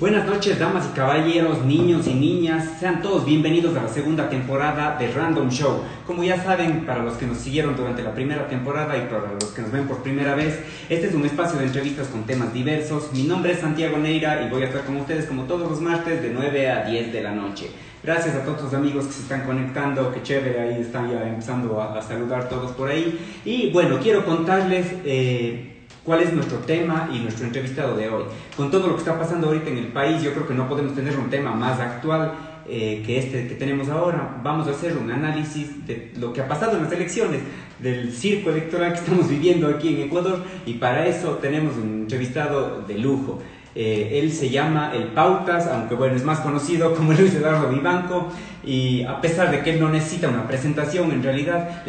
Buenas noches, damas y caballeros, niños y niñas. Sean todos bienvenidos a la segunda temporada de Random Show. Como ya saben, para los que nos siguieron durante la primera temporada y para los que nos ven por primera vez, este es un espacio de entrevistas con temas diversos. Mi nombre es Santiago Neira y voy a estar con ustedes como todos los martes de 9 a 10 de la noche. Gracias a todos los amigos que se están conectando, que chévere, ahí están ya empezando a, saludar todos por ahí. Y bueno, quiero contarles... Eh, cuál es nuestro tema y nuestro entrevistado de hoy. Con todo lo que está pasando ahorita en el país, yo creo que no podemos tener un tema más actual eh, que este que tenemos ahora. Vamos a hacer un análisis de lo que ha pasado en las elecciones, del circo electoral que estamos viviendo aquí en Ecuador y para eso tenemos un entrevistado de lujo. Eh, él se llama El Pautas, aunque bueno, es más conocido como Luis Eduardo Vivanco y a pesar de que él no necesita una presentación, en realidad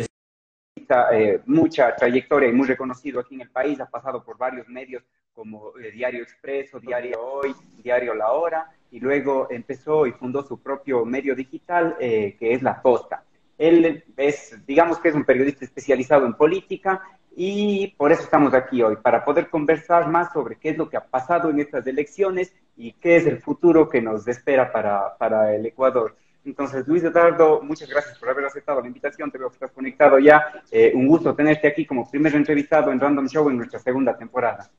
eh, mucha trayectoria y muy reconocido aquí en el país, ha pasado por varios medios como eh, Diario Expreso, Diario Hoy, Diario La Hora, y luego empezó y fundó su propio medio digital, eh, que es La Posta. Él es, digamos que es un periodista especializado en política y por eso estamos aquí hoy, para poder conversar más sobre qué es lo que ha pasado en estas elecciones y qué es el futuro que nos espera para, para el Ecuador. Entonces, Luis Eduardo, muchas gracias por haber aceptado la invitación. Te veo que estás conectado ya. Eh, un gusto tenerte aquí como primer entrevistado en Random Show en nuestra segunda temporada.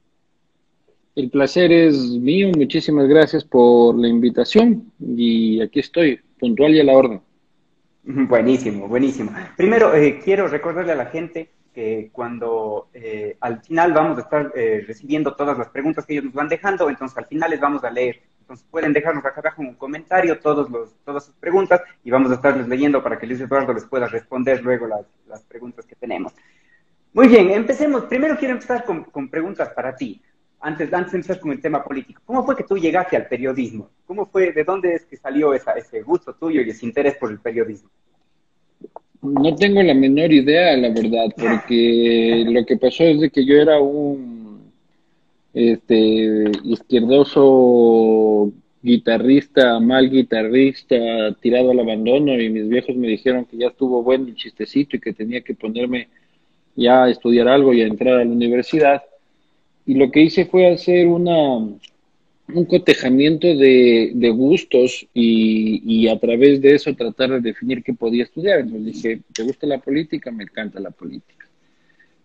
El placer es mío. Muchísimas gracias por la invitación. Y aquí estoy, puntual y a la orden. Buenísimo, buenísimo. Primero, eh, quiero recordarle a la gente que cuando eh, al final vamos a estar recibiendo todas las preguntas que ellos nos van dejando, entonces al final les vamos a leer entonces pueden dejarnos acá abajo un comentario todos los, todas sus preguntas y vamos a estarles leyendo para que Luis Eduardo les pueda responder luego las, las preguntas que tenemos. Muy bien, empecemos. Primero quiero empezar con, con preguntas para ti. Antes, antes de empezar con el tema político, ¿cómo fue que tú llegaste al periodismo? ¿Cómo fue, de dónde es que salió esa, ese gusto tuyo y ese interés por el periodismo? No tengo la menor idea, la verdad, porque lo que pasó es de que yo era un este izquierdoso guitarrista, mal guitarrista, tirado al abandono y mis viejos me dijeron que ya estuvo bueno el chistecito y que tenía que ponerme ya a estudiar algo y a entrar a la universidad. Y lo que hice fue hacer una, un cotejamiento de, gustos y, y, a través de eso tratar de definir qué podía estudiar. Entonces dije, ¿te gusta la política? Me encanta la política.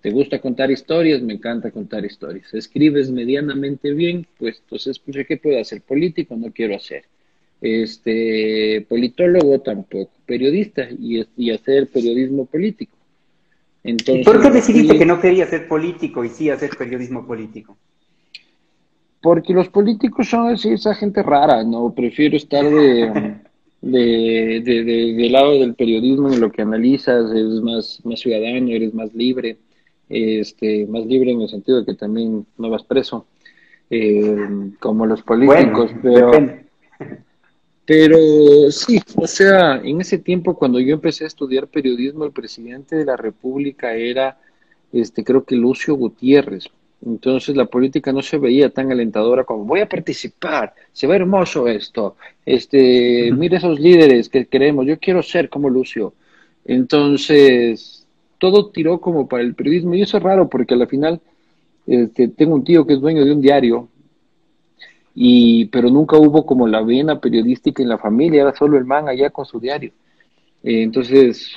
¿Te gusta contar historias? Me encanta contar historias. ¿Escribes medianamente bien? Pues entonces, pues, ¿qué puedo hacer? Político no quiero hacer. Este, politólogo tampoco. Periodista y, y hacer periodismo político. Entonces, ¿Por qué decidiste que no querías ser político y sí hacer periodismo político? Porque los políticos son así, esa gente rara, ¿no? Prefiero estar de, de, de, del lado del periodismo en lo que analizas, eres más, más ciudadano, eres más libre este, más libre en el sentido de que también no vas preso, eh, como los políticos, pero, pero sí, o sea, en ese tiempo cuando yo empecé a estudiar periodismo, el presidente de la República era, este, creo que Lucio Gutiérrez. Entonces la política no se veía tan alentadora como voy a participar, se ve hermoso esto, este, mire esos líderes que queremos, yo quiero ser como Lucio. Entonces, todo tiró como para el periodismo y eso es raro porque al final este, tengo un tío que es dueño de un diario y pero nunca hubo como la vena periodística en la familia, era solo el man allá con su diario. Eh, entonces,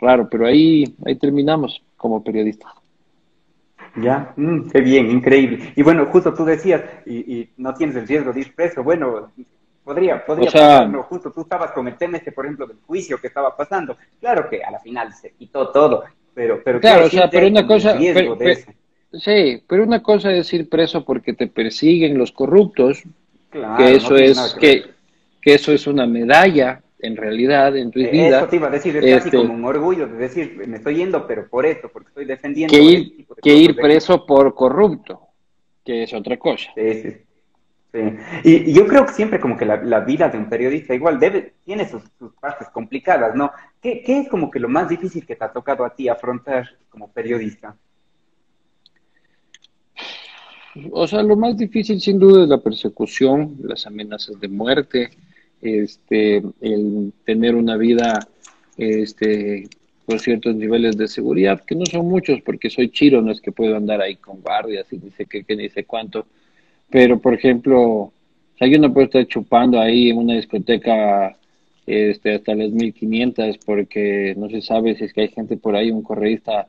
raro, pero ahí, ahí terminamos como periodistas. Ya, mm, qué bien, increíble. Y bueno, justo tú decías, y, y, no tienes el riesgo de ir preso, bueno, Podría, podría o justo tú estabas con el tema este, por ejemplo, del juicio que estaba pasando. Claro que a la final se quitó todo, pero... pero claro, o sea, pero una cosa... sí, pero una cosa es ir preso porque te persiguen los corruptos, que eso es que, que, eso es una medalla en realidad en tu eh, vida. Eso te iba a decir, es casi este como un orgullo de decir, me estoy yendo, pero por esto, porque estoy defendiendo... Que ir, que ir preso por corrupto, que es otra cosa. Sí, sí. Sí. Y, yo creo que siempre como que la, vida de un periodista igual debe, tiene sus, partes complicadas, ¿no? ¿Qué, es como que lo más difícil que te ha tocado a ti afrontar como periodista? O sea, lo más difícil sin duda es la persecución, las amenazas de muerte, este, el tener una vida este, con ciertos niveles de seguridad, que no son muchos porque soy chiro, no es que puedo andar ahí con guardias y dice que, que ni sé cuánto pero, por ejemplo, O sea, yo no puedo estar chupando ahí en una discoteca este, hasta las 1500 porque no se sabe si es que hay gente por ahí, un correísta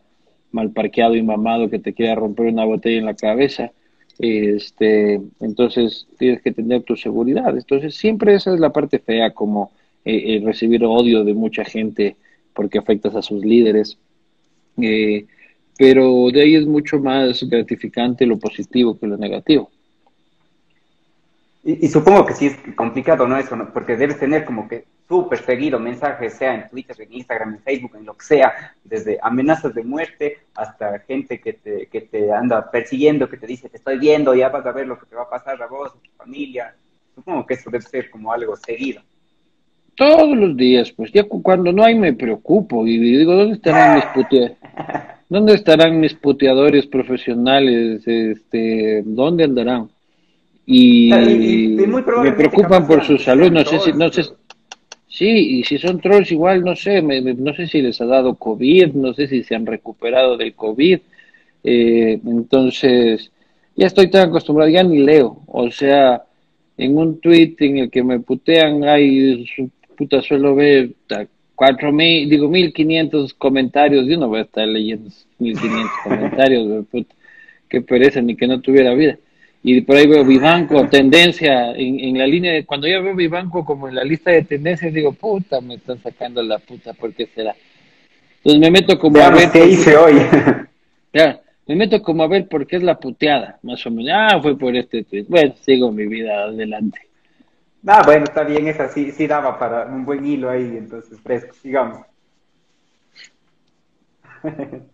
mal parqueado y mamado que te quiera romper una botella en la cabeza. Este, entonces tienes que tener tu seguridad. Entonces siempre esa es la parte fea, como eh, recibir odio de mucha gente porque afectas a sus líderes. Eh, pero de ahí es mucho más gratificante lo positivo que lo negativo. Y, supongo que sí es complicado, ¿no? Eso, porque debes tener como que súper seguido mensajes, sea en Twitter, en Instagram, en Facebook, en lo que sea, desde amenazas de muerte hasta gente que te, que te anda persiguiendo, que te dice, te estoy viendo, ya vas a ver lo que te va a pasar a vos, a tu familia. Supongo que eso debe ser como algo seguido. Todos los días, pues ya cuando no hay me preocupo y digo, ¿dónde estarán mis puteadores? ¿Dónde estarán mis puteadores profesionales? Este, ¿Dónde andarán? Y, me preocupan por su salud, no sé si, no sé, sí, y si son trolls igual, no sé, no sé si les ha dado COVID, no sé si se han recuperado del COVID, eh, entonces ya estoy tan acostumbrado, ya ni leo, o sea, en un tweet en el que me putean, hay su puta suelo ver cuatro mil, digo mil quinientos comentarios, yo no voy a estar leyendo mil quinientos comentarios, puta, que pereza, ni que no tuviera vida y por ahí veo Vivanco, tendencia, en, en, la línea de, cuando yo veo Vivanco como en la lista de tendencias, digo, puta, me están sacando la puta, ¿por qué será? Entonces me meto como a ver. ¿Qué hice hoy? ya, me meto como a ver por qué es la puteada, más o menos. Ah, fue por este tweet. Bueno, sigo mi vida adelante. Ah, bueno, está bien, esa sí, sí daba para un buen hilo ahí, entonces fresco, sigamos.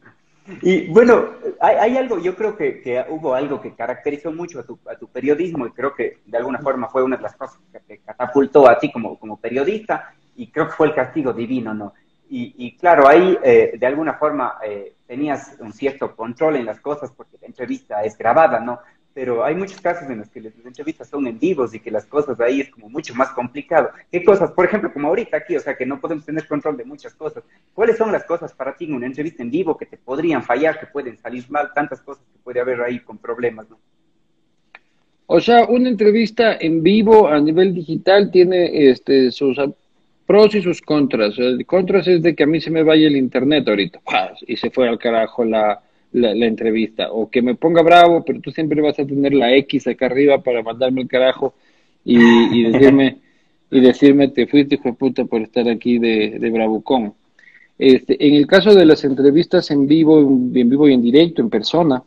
Y bueno, hay, algo, yo creo que, hubo algo que caracterizó mucho a tu, periodismo y creo que de alguna forma fue una de las cosas que te catapultó a ti como, como periodista y creo que fue el castigo divino, ¿no? Y, claro, ahí eh, de alguna forma eh, tenías un cierto control en las cosas porque la entrevista es grabada, ¿no? Pero hay muchos casos en los que las entrevistas son en vivos y que las cosas ahí es como mucho más complicado. ¿Qué cosas? Por ejemplo, como ahorita aquí, o sea, que no podemos tener control de muchas cosas. ¿Cuáles son las cosas para ti en una entrevista en vivo que te podrían fallar, que pueden salir mal, tantas cosas que puede haber ahí con problemas, ¿no? O sea, una entrevista en vivo a nivel digital tiene este, sus pros y sus contras. El contras es de que a mí se me vaya el internet ahorita y se fue al carajo la, la, entrevista, o que me ponga bravo, pero tú siempre vas a tener la X acá arriba para mandarme el carajo y, decirme, y decirme te fuiste hijo de puta por estar aquí de, de bravucón. Este, en el caso de las entrevistas en vivo, en vivo y en directo, en persona,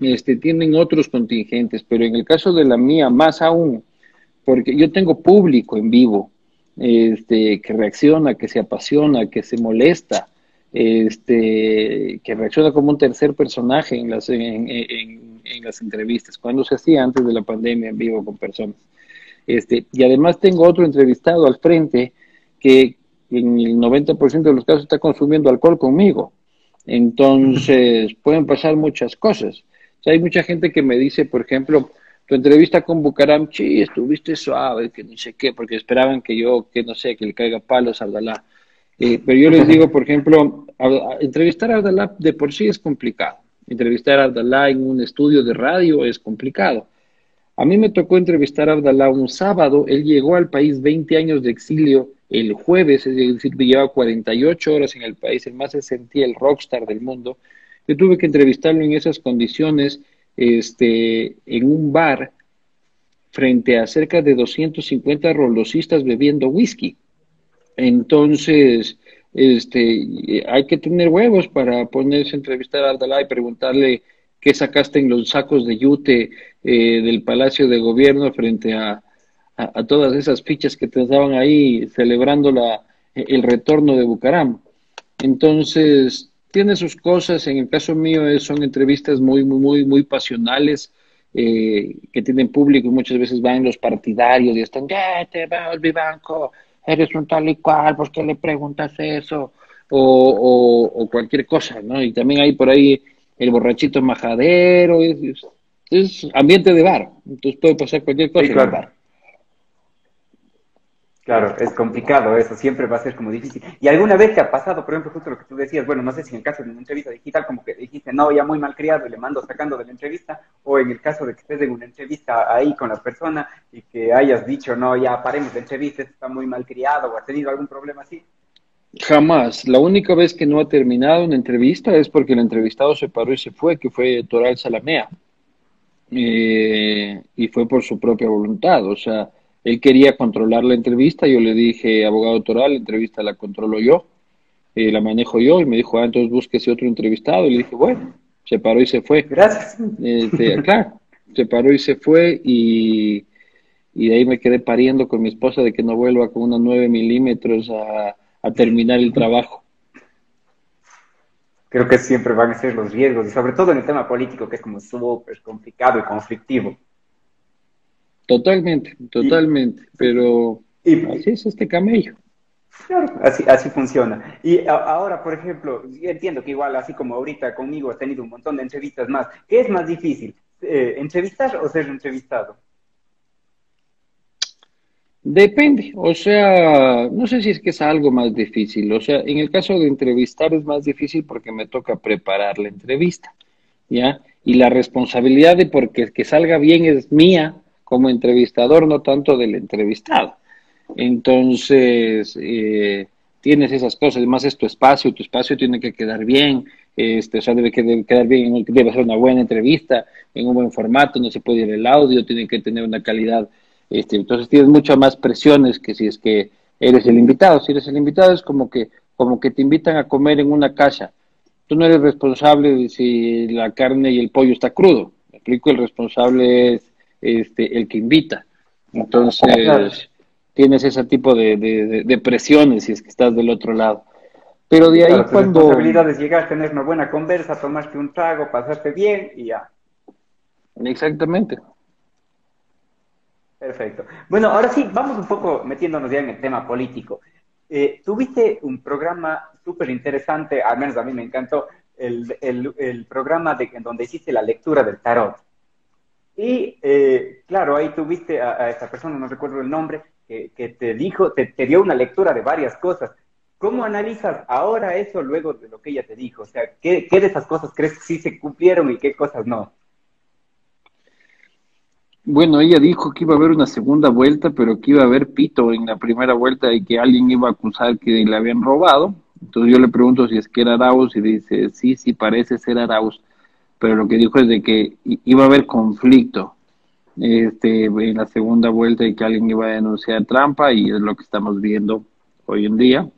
este, tienen otros contingentes, pero en el caso de la mía, más aún, porque yo tengo público en vivo, este, que reacciona, que se apasiona, que se molesta, este, que reacciona como un tercer personaje en las, en, las entrevistas, cuando se hacía antes de la pandemia en vivo con personas. Este, y además tengo otro entrevistado al frente que en el 90% de los casos está consumiendo alcohol conmigo. Entonces, pueden pasar muchas cosas. hay mucha gente que me dice, por ejemplo, tu entrevista con Bucaram, sí, estuviste suave, que no sé qué, porque esperaban que yo, que no sé, que le caiga palos a Abdalá. Eh, pero yo les digo, por ejemplo, entrevistar a Abdalá de por sí es complicado. Entrevistar a Abdalá en un estudio de radio es complicado. A mí me tocó entrevistar a Abdalá un sábado. Él llegó al país 20 años de exilio el jueves, es decir, llevaba 48 horas en el país. El más se sentía el rockstar del mundo. Yo tuve que entrevistarlo en esas condiciones, este, en un bar, frente a cerca de 250 rolosistas bebiendo whisky. Entonces, este, hay que tener huevos para ponerse a entrevistar a Ardalá y preguntarle qué sacaste en los sacos de yute eh, del Palacio de Gobierno frente a, a, todas esas fichas que te daban ahí celebrando la, el retorno de Bucaram. Entonces, tiene sus cosas, en el caso mío son entrevistas muy, muy, muy, muy pasionales, eh, que tienen público y muchas veces van los partidarios y están, ya te va mi banco, eres un tal y cual, ¿por qué le preguntas eso? O, o, cualquier cosa, ¿no? Y también hay por ahí el borrachito majadero, es, es, ambiente de bar, entonces puede pasar cualquier cosa en el bar. Claro, es complicado eso, siempre va a ser como difícil. ¿Y alguna vez te ha pasado, por ejemplo, justo lo que tú decías, bueno, no sé si en el caso de una entrevista digital, como que dijiste, no, ya muy mal criado y le mando sacando de la entrevista, o en el caso de que estés en una entrevista ahí con la persona y que hayas dicho, no, ya paremos la entrevista, está muy mal criado o has tenido algún problema así? Jamás. La única vez que no ha terminado una entrevista es porque el entrevistado se paró y se fue, que fue Toral Salamea. Eh, y fue por su propia voluntad, o sea él quería controlar la entrevista, yo le dije, abogado Toral, la entrevista la controlo yo, eh, la manejo yo, y me dijo, ah, entonces búsquese otro entrevistado, y le dije, bueno, se paró y se fue. Gracias. Este, claro, se paró y se fue, y, y de ahí me quedé pariendo con mi esposa de que no vuelva con unos 9 milímetros a, a terminar el trabajo. Creo que siempre van a ser los riesgos, y sobre todo en el tema político, que es como súper complicado y conflictivo. Totalmente, totalmente, pero así es este camello. Claro, así, así funciona. Y ahora, por ejemplo, entiendo que igual, así como ahorita conmigo has tenido un montón de entrevistas más, ¿qué es más difícil? Eh, ¿Entrevistar o ser entrevistado? Depende, o sea, no sé si es que es algo más difícil, o sea, en el caso de entrevistar es más difícil porque me toca preparar la entrevista, ¿ya? Y la responsabilidad de porque que salga bien es mía, como entrevistador, no tanto del entrevistado. Entonces, eh, tienes esas cosas, además es tu espacio, tu espacio tiene que quedar bien, este, o sea, debe, quedar bien, debe ser una buena entrevista, en un buen formato, no se puede ir el audio, tiene que tener una calidad, este, entonces tienes muchas más presiones que si es que eres el invitado, si eres el invitado es como que, como que te invitan a comer en una casa, tú no eres responsable de si la carne y el pollo está crudo, me explico, el responsable es este, el que invita. Entonces, tienes ese tipo de, presiones si es que estás del otro lado. Pero de ahí cuando... La responsabilidad es llegar, tener una buena conversa, tomarte un trago, pasarte bien y ya. Exactamente. Perfecto. Bueno, ahora sí, vamos un poco metiéndonos ya en el tema político. Eh, tuviste un programa súper interesante, al menos a mí me encantó, el, el, programa de, en donde hiciste la lectura del tarot. Y eh, claro, ahí tuviste a, a, esta persona, no recuerdo el nombre, que, te dijo, te, dio una lectura de varias cosas. ¿Cómo analizas ahora eso luego de lo que ella te dijo? O sea, ¿qué, de esas cosas crees que sí se cumplieron y qué cosas no? Bueno, ella dijo que iba a haber una segunda vuelta, pero que iba a haber pito en la primera vuelta y que alguien iba a acusar que le habían robado. Entonces yo le pregunto si es que era Arauz y dice, sí, sí, parece ser Arauz pero lo que dijo es de que iba a haber conflicto este, en la segunda vuelta y que alguien iba a denunciar trampa y es lo que estamos viendo hoy en día.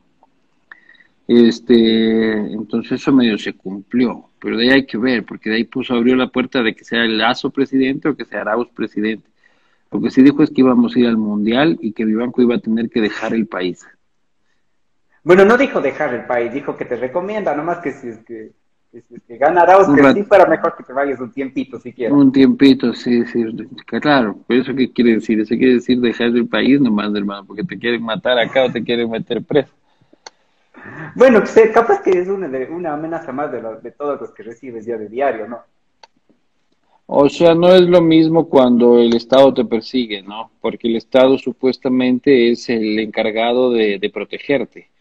Este, entonces eso medio se cumplió, pero de ahí hay que ver, porque de ahí puso, abrió la puerta de que sea el Lazo presidente o que sea Arauz presidente. Lo que sí dijo es que íbamos a ir al Mundial y que Vivanco iba a tener que dejar el país. Bueno, no dijo dejar el país, dijo que te recomienda, nomás que si es que que ganará o que sí fuera mejor que te vayas un tiempito si quieres. Un tiempito, sí, sí, claro. ¿Pero eso qué quiere decir? Eso quiere decir dejar el país nomás, hermano, porque te quieren matar acá o te quieren meter preso. Bueno, capaz que es una, una amenaza más de, de todos los que recibes ya de diario, ¿no? O sea, no es lo mismo cuando el Estado te persigue, ¿no? Porque el Estado supuestamente es el encargado de, de protegerte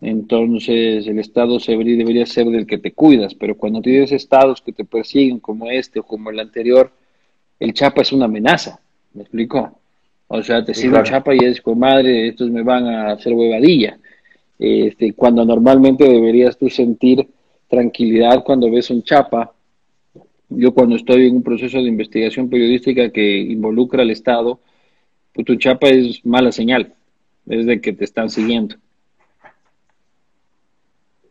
entonces el Estado debería ser del que te cuidas, pero cuando tienes estados que te persiguen como este o como el anterior, el chapa es una amenaza, ¿me explico? O sea, te sigue chapa y es como madre, estos me van a hacer huevadilla. Este, cuando normalmente deberías tú sentir tranquilidad cuando ves un chapa. Yo cuando estoy en un proceso de investigación periodística que involucra al Estado, pues tu chapa es mala señal, es de que te están siguiendo.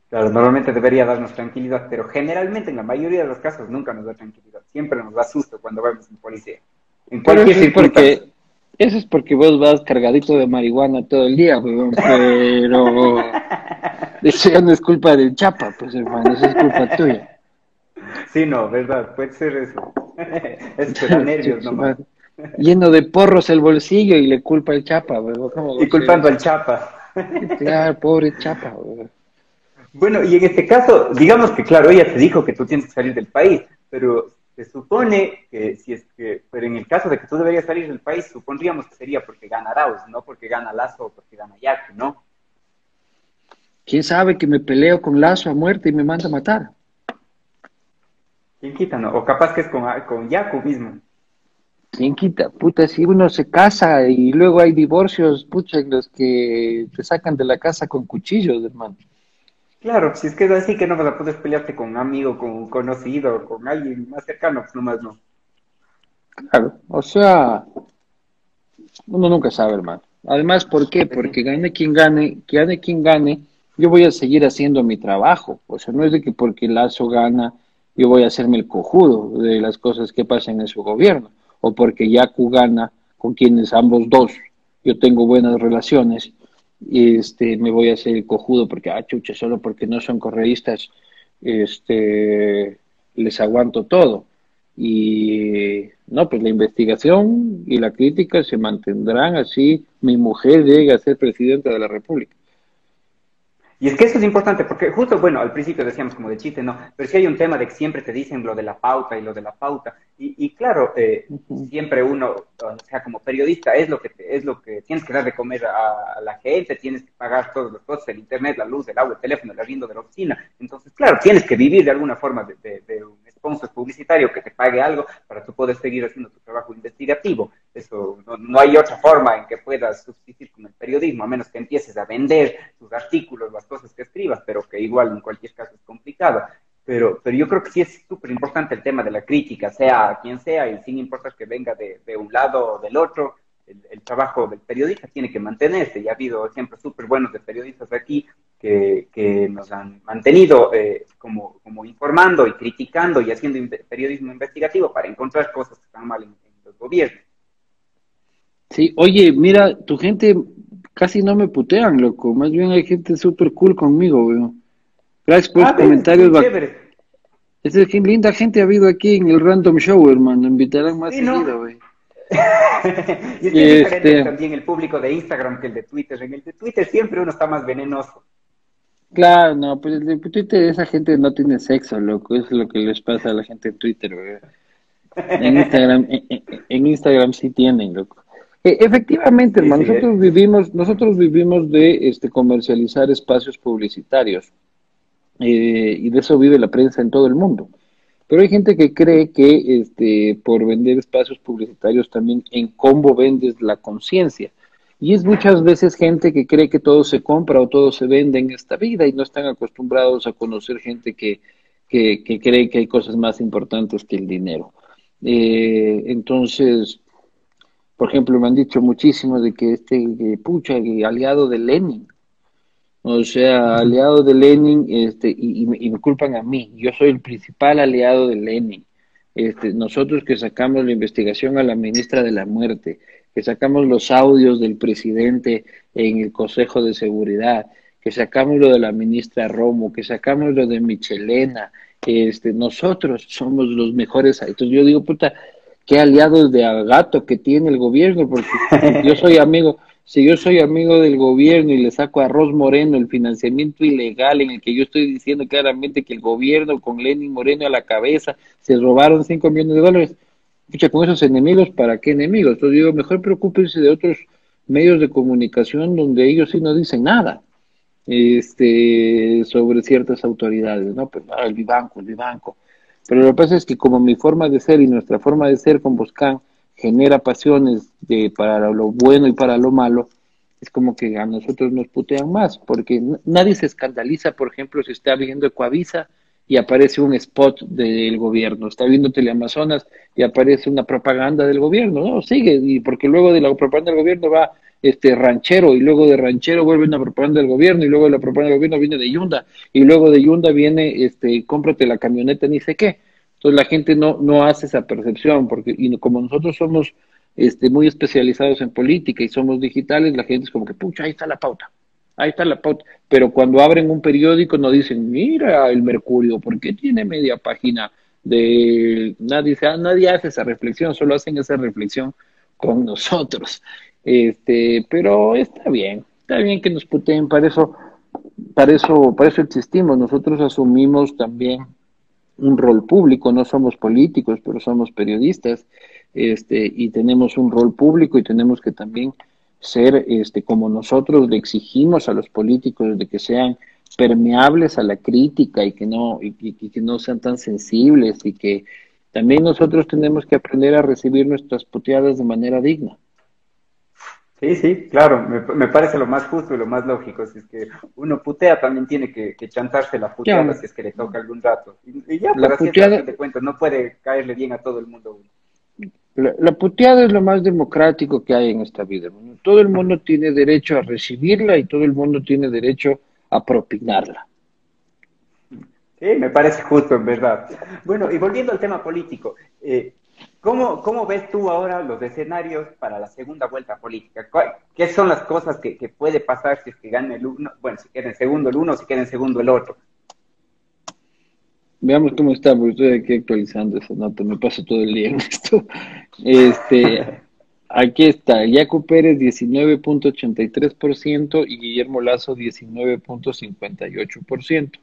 Claro, normalmente debería darnos tranquilidad, pero generalmente en la mayoría de los casos nunca nos da tranquilidad. Siempre nos da susto cuando vemos un policía. En cualquier porque eso es porque vos vas cargadito de marihuana todo el día, pero eso ya no es culpa del chapa, pues hermano, eso es culpa tuya. Sí, no, verdad, puede ser eso. es que da nervios nomás. Lleno de porros el bolsillo y le culpa al chapa, Y culpando al chapa. Claro, pobre chapa, bueno, y en este caso, digamos que, claro, ella te dijo que tú tienes que salir del país, pero se supone que si es que, pero en el caso de que tú deberías salir del país, supondríamos que sería porque gana Arauz, no porque gana Lazo o porque gana Yacu, ¿no? ¿Quién sabe que me peleo con Lazo a muerte y me manda a matar? ¿Quién quita, no? O capaz que es con, con Yacu mismo. ¿Quién quita? Puta, si uno se casa y luego hay divorcios, pucha, los que te sacan de la casa con cuchillos, hermano. Claro, si es que es así que no vas a poder pelearte con un amigo, con un conocido, con alguien más cercano, pues nomás no. Claro, o sea, uno nunca sabe, hermano. Además, ¿por qué? Porque gane quien gane, que gane quien gane, yo voy a seguir haciendo mi trabajo. O sea, no es de que porque Lazo gana, yo voy a hacerme el cojudo de las cosas que pasan en su gobierno. O porque Yacu gana, con quienes ambos dos yo tengo buenas relaciones, este, me voy a hacer el cojudo porque, ah, chucha, solo porque no son correístas, este, les aguanto todo. Y no, pues la investigación y la crítica se mantendrán así. Mi mujer llega a ser presidenta de la República. Y es que eso es importante, porque justo, bueno, al principio decíamos como de chiste, ¿no? Pero si hay un tema de que siempre te dicen lo de la pauta y lo de la pauta. Y, claro, eh, siempre uno, o sea, como periodista, es lo que es lo que tienes que dar de comer a, la gente, tienes que pagar todos los costos, el internet, la luz, el agua, el teléfono, el arriendo de la oficina. Entonces, claro, tienes que vivir de alguna forma de, de un sponsor publicitario que te pague algo para tú poder seguir haciendo tu trabajo investigativo. Eso no, hay otra forma en que puedas subsistir con el periodismo, a menos que empieces a vender tus artículos, las cosas que escribas, pero que igual en cualquier caso es complicado. Pero, pero yo creo que sí es súper importante el tema de la crítica, sea quien sea, y sin importar que venga de, de un lado o del otro, el, trabajo del periodista tiene que mantenerse. Y ha habido ejemplos súper buenos de periodistas aquí que, que nos han mantenido eh, como, como informando y criticando y haciendo periodismo investigativo para encontrar cosas que están mal en, los gobiernos. Sí, oye, mira, tu gente casi no me putean, loco. Más bien hay gente súper cool conmigo, weón. Gracias por ah, los comentarios. Es que linda gente ha habido aquí en el Random Show, hermano. Invitarán más seguido, güey. y es que este... también el público de Instagram que el de Twitter. En el de Twitter siempre uno está más venenoso. Claro, no, pues el Twitter esa gente no tiene sexo, loco. Eso es lo que les pasa a la gente en Twitter, En Instagram, en, Instagram sí tienen, loco. Eh, efectivamente, hermano, nosotros vivimos, nosotros vivimos de este comercializar espacios publicitarios. Eh, y de eso vive la prensa en todo el mundo. Pero hay gente que cree que este, por vender espacios publicitarios también en combo vendes la conciencia. Y es muchas veces gente que cree que todo se compra o todo se vende en esta vida y no están acostumbrados a conocer gente que, que, cree que hay cosas más importantes que el dinero. Eh, entonces, por ejemplo, me han dicho muchísimo de que este pucha, aliado de Lenin, o sea, aliado de Lenin, este, y, me culpan a mí. Yo soy el principal aliado de Lenin. Este, nosotros que sacamos la investigación a la ministra de la Muerte, que sacamos los audios del presidente en el Consejo de Seguridad, que sacamos lo de la ministra Romo, que sacamos lo de Michelena, este, nosotros somos los mejores. Entonces yo digo, puta, qué aliados de gato que tiene el gobierno, porque yo soy amigo, si yo soy amigo del gobierno y le saco a Arroz Moreno el financiamiento ilegal en el que yo estoy diciendo claramente que el gobierno con Lenin Moreno a la cabeza se robaron 5 millones de dólares, escucha, con esos enemigos, ¿para qué enemigos? Entonces digo, mejor preocúpense de otros medios de comunicación donde ellos sí no dicen nada este, sobre ciertas autoridades, ¿no? Pues ah, el Vivanco, el Vivanco. Pero lo que pasa es que como mi forma de ser y nuestra forma de ser con Boscán genera pasiones de, para lo bueno y para lo malo, es como que a nosotros nos putean más, porque nadie se escandaliza, por ejemplo, si está viendo Ecoavisa y aparece un spot del gobierno, está viendo Teleamazonas y aparece una propaganda del gobierno, no, sigue, y porque luego de la propaganda del gobierno va este ranchero y luego de ranchero vuelve una propaganda del gobierno y luego de la propaganda del gobierno viene de Yunda y luego de Yunda viene este cómprate la camioneta ni sé qué. Entonces la gente no, no hace esa percepción, porque y como nosotros somos este, muy especializados en política y somos digitales, la gente es como que, pucha, ahí está la pauta, ahí está la pauta. Pero cuando abren un periódico no dicen, mira el Mercurio, ¿por qué tiene media página de... Nadie, nadie hace esa reflexión, solo hacen esa reflexión con nosotros. Este, pero está bien, está bien que nos puteen, para eso, para eso, para eso existimos. Nosotros asumimos también un rol público, no somos políticos, pero somos periodistas, este, y tenemos un rol público y tenemos que también ser, este, como nosotros le exigimos a los políticos de que sean permeables a la crítica y que no, y, que no sean tan sensibles y que también nosotros tenemos que aprender a recibir nuestras puteadas de manera digna. Sí, sí, claro, me, parece lo más justo y lo más lógico. Si es que uno putea, también tiene que, chantarse la puteada si es que le toca algún rato. Y, ya, la puteada, te cuento, no puede caerle bien a todo el mundo. La, puteada es lo más democrático que hay en esta vida. Todo el mundo tiene derecho a recibirla y todo el mundo tiene derecho a propinarla. Sí, me parece justo, en verdad. Bueno, y volviendo al tema político, eh, ¿cómo, ¿cómo, ves tú ahora los escenarios para la segunda vuelta política? ¿Qué son las cosas que, puede pasar si es que gane el uno, bueno, si queda en segundo el uno, si queda en segundo el otro? Veamos cómo está, porque estoy aquí actualizando esa nota, me paso todo el día en esto. Este, Aquí está, Yacu Pérez 19.83% y Guillermo Lazo 19.58%.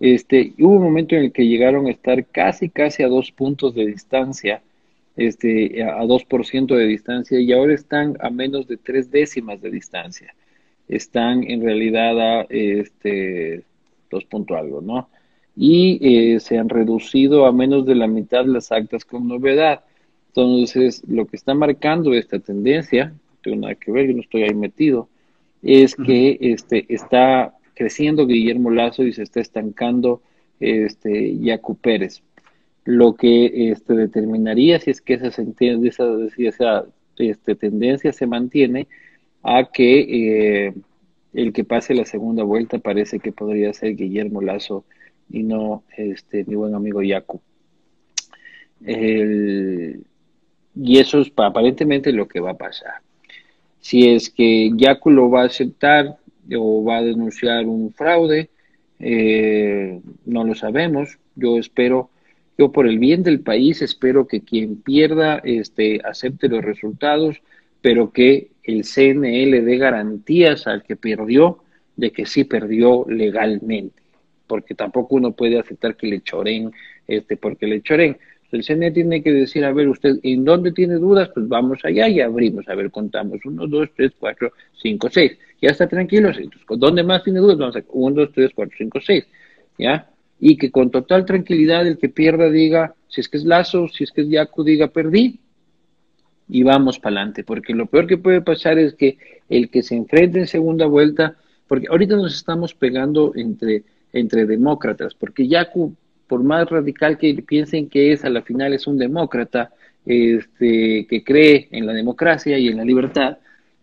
Este, hubo un momento en el que llegaron a estar casi, casi a dos puntos de distancia, este, a 2% de distancia, y ahora están a menos de tres décimas de distancia. Están en realidad a este, dos puntos algo, ¿no? Y eh, se han reducido a menos de la mitad las actas con novedad. Entonces, lo que está marcando esta tendencia, no tengo nada que ver, yo no estoy ahí metido, es que este, está creciendo Guillermo Lazo y se está estancando este, Yacu Pérez. Lo que este, determinaría si es que esa, esa, esa este, tendencia se mantiene a que eh, el que pase la segunda vuelta parece que podría ser Guillermo Lazo y no este, mi buen amigo Yacu. El, y eso es aparentemente lo que va a pasar. Si es que Yacu lo va a aceptar o va a denunciar un fraude, eh, no lo sabemos. Yo espero, yo por el bien del país espero que quien pierda este, acepte los resultados, pero que el CNE le dé garantías al que perdió de que sí perdió legalmente, porque tampoco uno puede aceptar que le choren, este, porque le choren. El CNE tiene que decir, a ver, usted, ¿en dónde tiene dudas? Pues vamos allá y abrimos. A ver, contamos. Uno, dos, tres, cuatro, cinco, seis. Ya está tranquilo. Entonces, ¿dónde más tiene dudas? Vamos a uno, dos, tres, cuatro, cinco, seis. ¿Ya? Y que con total tranquilidad el que pierda diga, si es que es Lazo, si es que es Yacu, diga, perdí. Y vamos para adelante. Porque lo peor que puede pasar es que el que se enfrente en segunda vuelta, porque ahorita nos estamos pegando entre, entre demócratas, porque Yacu por más radical que piensen que es, a la final es un demócrata este, que cree en la democracia y en la libertad,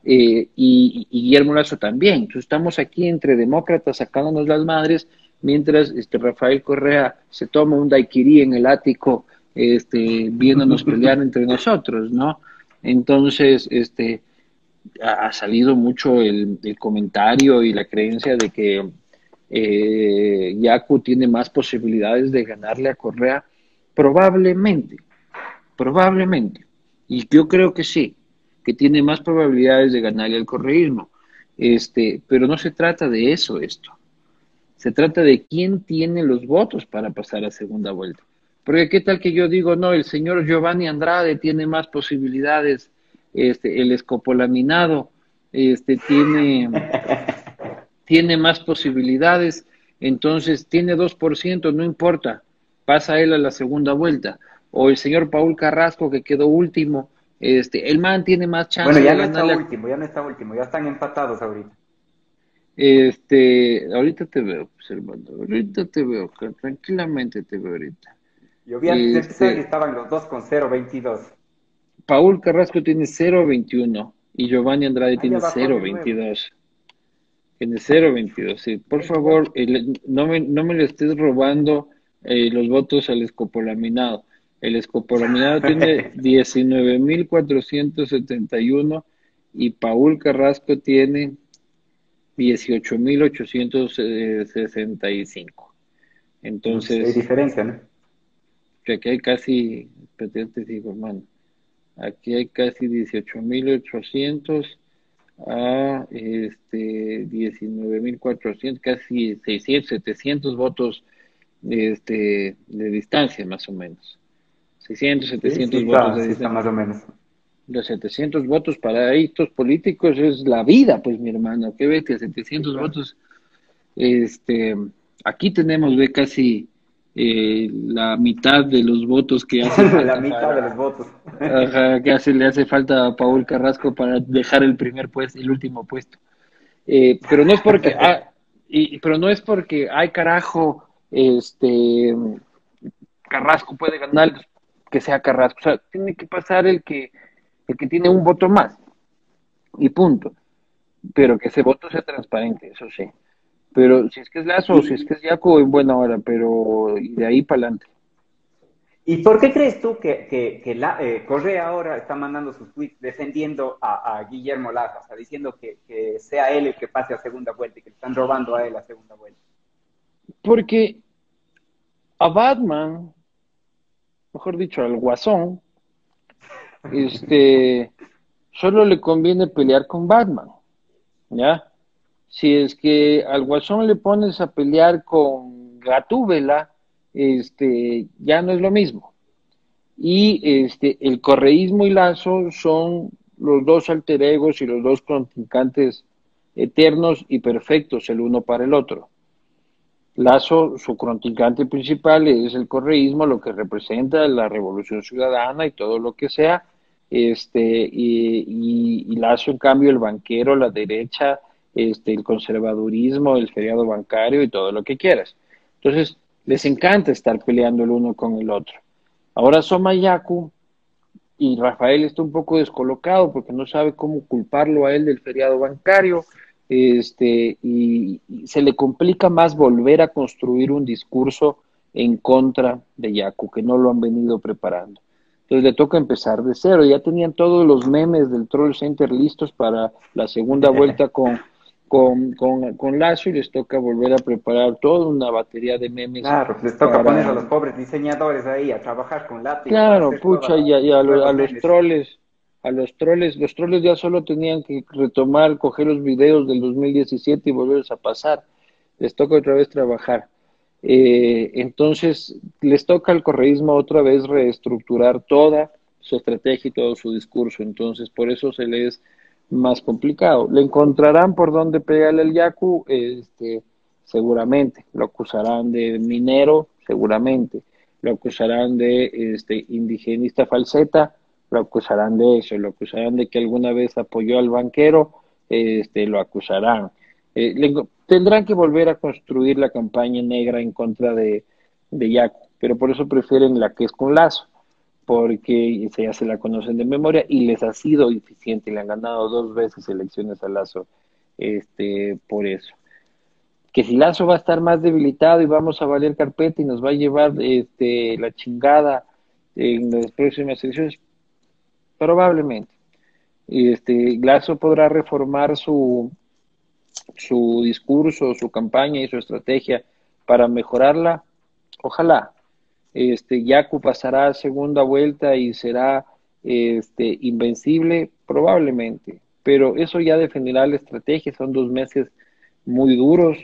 eh, y, Guillermo Lazo también. Entonces estamos aquí entre demócratas sacándonos las madres, mientras este, Rafael Correa se toma un daiquiri en el ático, este, viéndonos pelear entre nosotros, ¿no? Entonces, este, ha, salido mucho el comentario y la creencia de que eh, Yacu tiene más posibilidades de ganarle a Correa, probablemente, probablemente, y yo creo que sí, que tiene más probabilidades de ganarle al correísmo, este, pero no se trata de eso esto, se trata de quién tiene los votos para pasar a segunda vuelta. Porque qué tal que yo digo, no, el señor Giovanni Andrade tiene más posibilidades, este, el escopolaminado, este, tiene tiene más posibilidades, entonces tiene 2%, no importa, pasa él a la segunda vuelta. O el señor Paul Carrasco que quedó último, este, el man tiene más chance. Bueno, ya no está último, ya no está último, ya están empatados ahorita. Este, ahorita te veo observando, ahorita te veo, tranquilamente te veo ahorita. Yo vi antes este, que estaban los dos con 0.22. Paul Carrasco tiene 0.21 y Giovanni Andrade tiene 0.22. En el 022, sí. Por favor, no, me, no me le estés robando eh, los votos al escopolaminado. El escopolaminado tiene 19.471 y Paul Carrasco tiene 18.865. Entonces... Hay diferencia, ¿no? Que aquí hay casi, te digo, hermano, aquí hay casi 18.800 a este 19.400, casi 600, 700 votos este, de distancia, más o menos. 600, 700 votos de distancia. más o menos. Los 700 votos para estos políticos es la vida, pues mi hermano, qué bestia, 700 votos. Este, aquí tenemos, ve, casi eh, la mitad de los votos que hace la mitad de los votos. que hace, le hace falta a Paul Carrasco para dejar el primer puesto, el último puesto. Eh, pero no es porque, ah, y, pero no es porque, ay carajo, este Carrasco puede ganar, que sea Carrasco. O sea, tiene que pasar el que, el que tiene un voto más. Y punto. Pero que ese voto sea transparente, eso sí. Pero si es que es Lazo, si es que es Yaco, en buena hora, pero de ahí para adelante. ¿Y por qué crees tú que, que, la, eh, Correa ahora está mandando sus tweets defendiendo a, Guillermo Lazo, o sea, diciendo que, sea él el que pase a segunda vuelta y que le están robando a él a segunda vuelta? Porque a Batman, mejor dicho, al Guasón, este, solo le conviene pelear con Batman, ¿ya? Si es que al Guasón le pones a pelear con Gatúbela, este, ya no es lo mismo. Y este, el correísmo y Lazo son los dos alter egos y los dos contrincantes eternos y perfectos el uno para el otro. Lazo, su contrincante principal es el correísmo, lo que representa la revolución ciudadana y todo lo que sea, este, y, y Lazo, en cambio, el banquero, la derecha, este, el conservadurismo, el feriado bancario y todo lo que quieras. Entonces, les encanta estar peleando el uno con el otro. Ahora Somayaku y Rafael está un poco descolocado porque no sabe cómo culparlo a él del feriado bancario, este, y, se le complica más volver a construir un discurso en contra de Yaku, que no lo han venido preparando. Entonces le toca empezar de cero. Ya tenían todos los memes del Troll Center listos para la segunda vuelta con con, con, con Lazo y les toca volver a preparar toda una batería de memes. Claro, les toca poner a los pobres diseñadores ahí a trabajar con lápiz. Claro, pucha, y, a, los troles, a los troles, los troles ya solo tenían que retomar, coger los videos del 2017 y volverlos a pasar. Les toca otra vez trabajar. Eh, entonces, les toca al correísmo otra vez reestructurar toda su estrategia y todo su discurso. Entonces, por eso se les más complicado. Le encontrarán por dónde pegarle el Yaku, este, seguramente. Lo acusarán de minero, seguramente. Lo acusarán de este, indigenista falseta, lo acusarán de eso. Lo acusarán de que alguna vez apoyó al banquero, este, lo acusarán. Eh, tendrán que volver a construir la campaña negra en contra de, de Yaku, pero por eso prefieren la que es con Lazo porque ya se la conocen de memoria y les ha sido eficiente, le han ganado dos veces elecciones a Lazo este, por eso. Que si Lazo va a estar más debilitado y vamos a valer carpeta y nos va a llevar este, la chingada en las próximas elecciones, probablemente. Este, Lazo podrá reformar su, su discurso, su campaña y su estrategia para mejorarla, ojalá, este, Yaku pasará a segunda vuelta y será este, invencible, probablemente, pero eso ya definirá la estrategia, son dos meses muy duros,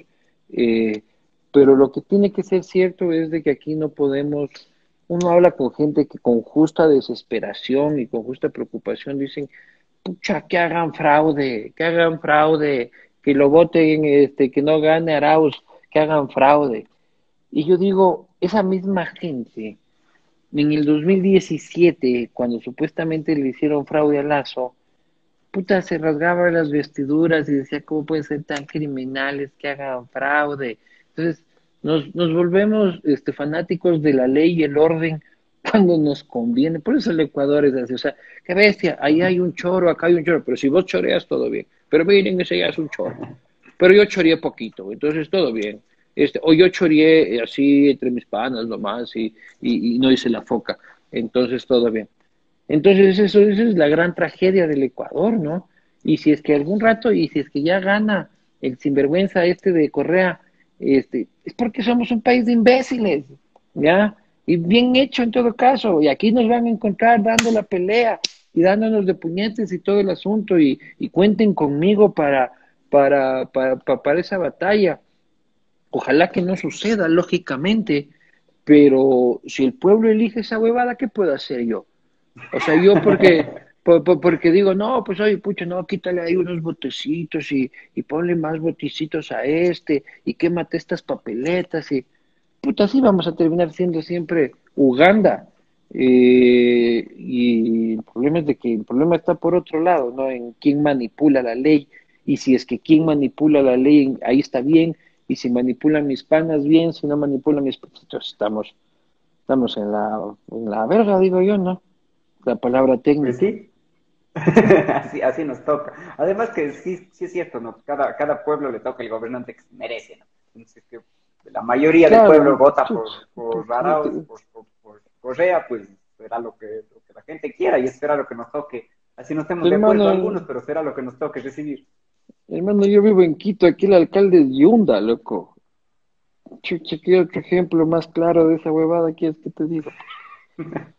eh, pero lo que tiene que ser cierto es de que aquí no podemos, uno habla con gente que con justa desesperación y con justa preocupación dicen, pucha, que hagan fraude, que hagan fraude, que lo voten, este, que no gane Arauz, que hagan fraude. Y yo digo, esa misma gente, en el 2017, cuando supuestamente le hicieron fraude a Lazo, puta, se rasgaba las vestiduras y decía, ¿cómo pueden ser tan criminales que hagan fraude? Entonces, nos, nos volvemos este, fanáticos de la ley y el orden cuando nos conviene. Por eso el Ecuador es así. O sea, qué bestia, ahí hay un choro, acá hay un choro. Pero si vos choreas, todo bien. Pero miren, ese ya es un choro. Pero yo choreé poquito, entonces todo bien. Este, o yo choreé eh, así entre mis panas nomás y, y, no hice la foca. Entonces todo bien. Entonces eso, eso es la gran tragedia del Ecuador, ¿no? Y si es que algún rato, y si es que ya gana el sinvergüenza este de Correa, este, es porque somos un país de imbéciles, ¿ya? Y bien hecho en todo caso, y aquí nos van a encontrar dando la pelea y dándonos de puñetes y todo el asunto, y, y cuenten conmigo para, para, para, para esa batalla Ojalá que no suceda, lógicamente, pero si el pueblo elige esa huevada, ¿qué puedo hacer yo? O sea, yo porque, porque digo, no, pues oye, pucha, no, quítale ahí unos botecitos y, y ponle más botecitos a este y quémate estas papeletas y, puta, así vamos a terminar siendo siempre Uganda. Eh, y el problema es de que el problema está por otro lado, ¿no? En quién manipula la ley. Y si es que quien manipula la ley, ahí está bien. Y si manipulan mis panas, bien. Si no manipulan mis panas, estamos, estamos en la, en la verga, digo yo, ¿no? La palabra técnica. Pues sí. así, así nos toca. Además que sí, sí es cierto, ¿no? Cada, cada pueblo le toca el gobernante que merece, ¿no? Entonces, que la mayoría del pueblo vota por, por por, por, Correa, pues será lo que, lo que la gente quiera y será lo que nos toque. Así no estemos de acuerdo algunos, pero será lo que nos toque decidir. Hermano, yo vivo en Quito, aquí el alcalde es Yunda, loco. Chucha, ¿qué otro ejemplo más claro de esa huevada quieres que te diga?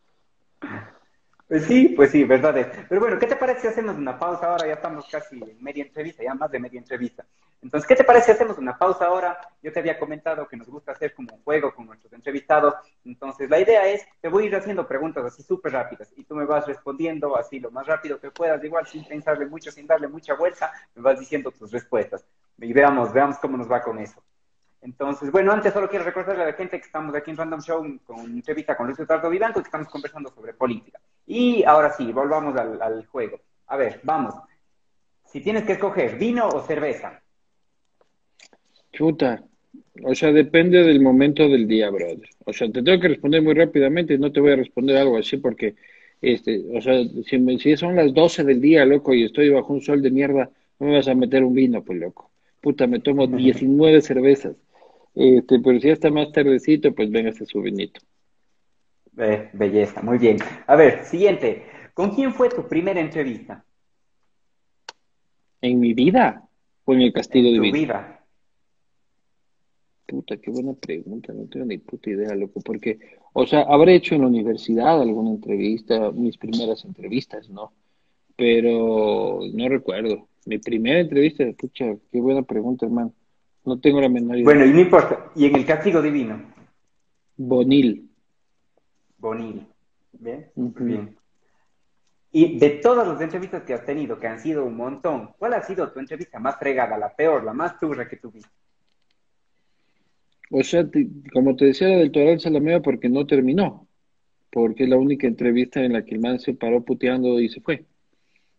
Pues sí, pues sí, verdad. Pero bueno, ¿qué te parece si hacemos una pausa ahora? Ya estamos casi en media entrevista, ya más de media entrevista. Entonces, ¿qué te parece hacemos una pausa ahora? Yo te había comentado que nos gusta hacer como un juego con nuestros entrevistados. Entonces, la idea es, te voy a ir haciendo preguntas así súper rápidas y tú me vas respondiendo así lo más rápido que puedas, igual sin pensarle mucho, sin darle mucha vuelta, me vas diciendo tus respuestas. Y veamos, veamos cómo nos va con eso. Entonces, bueno, antes solo quiero recordarle a la gente que estamos aquí en Random Show con entrevista con Luis Eduardo Vivanco y que estamos conversando sobre política. Y ahora sí, volvamos al, juego. A ver, vamos. Si tienes que escoger, ¿vino o cerveza? Chuta. O sea, depende del momento del día, brother. O sea, te tengo que responder muy rápidamente y no te voy a responder algo así porque, este, o sea, si, si son las 12 del día, loco, y estoy bajo un sol de mierda, no me vas a meter un vino, pues, loco. Puta, me tomo 19 cervezas. Este, pero si ya está más tardecito, pues venga ese su vinito. belleza, muy bien. A ver, siguiente. ¿Con quién fue tu primera entrevista? ¿En mi vida? ¿O en el castigo en tu vida. Puta, qué buena pregunta, no tengo ni puta idea, loco, porque, o sea, habré hecho en la universidad alguna entrevista, mis primeras entrevistas, ¿no? Pero no recuerdo. Mi primera entrevista, pucha, qué buena pregunta, hermano. No tengo la menor idea. Bueno, y no importa. ¿Y en el castigo divino? Bonil. Bonil. ¿Bien? Bien. Y de todas las entrevistas que has tenido, que han sido un montón, ¿cuál ha sido tu entrevista más fregada, la peor, la más turra que tuviste? O sea, como te decía, la del Toral Salamea porque no terminó. Porque es la única entrevista en la que el man se paró puteando y se fue.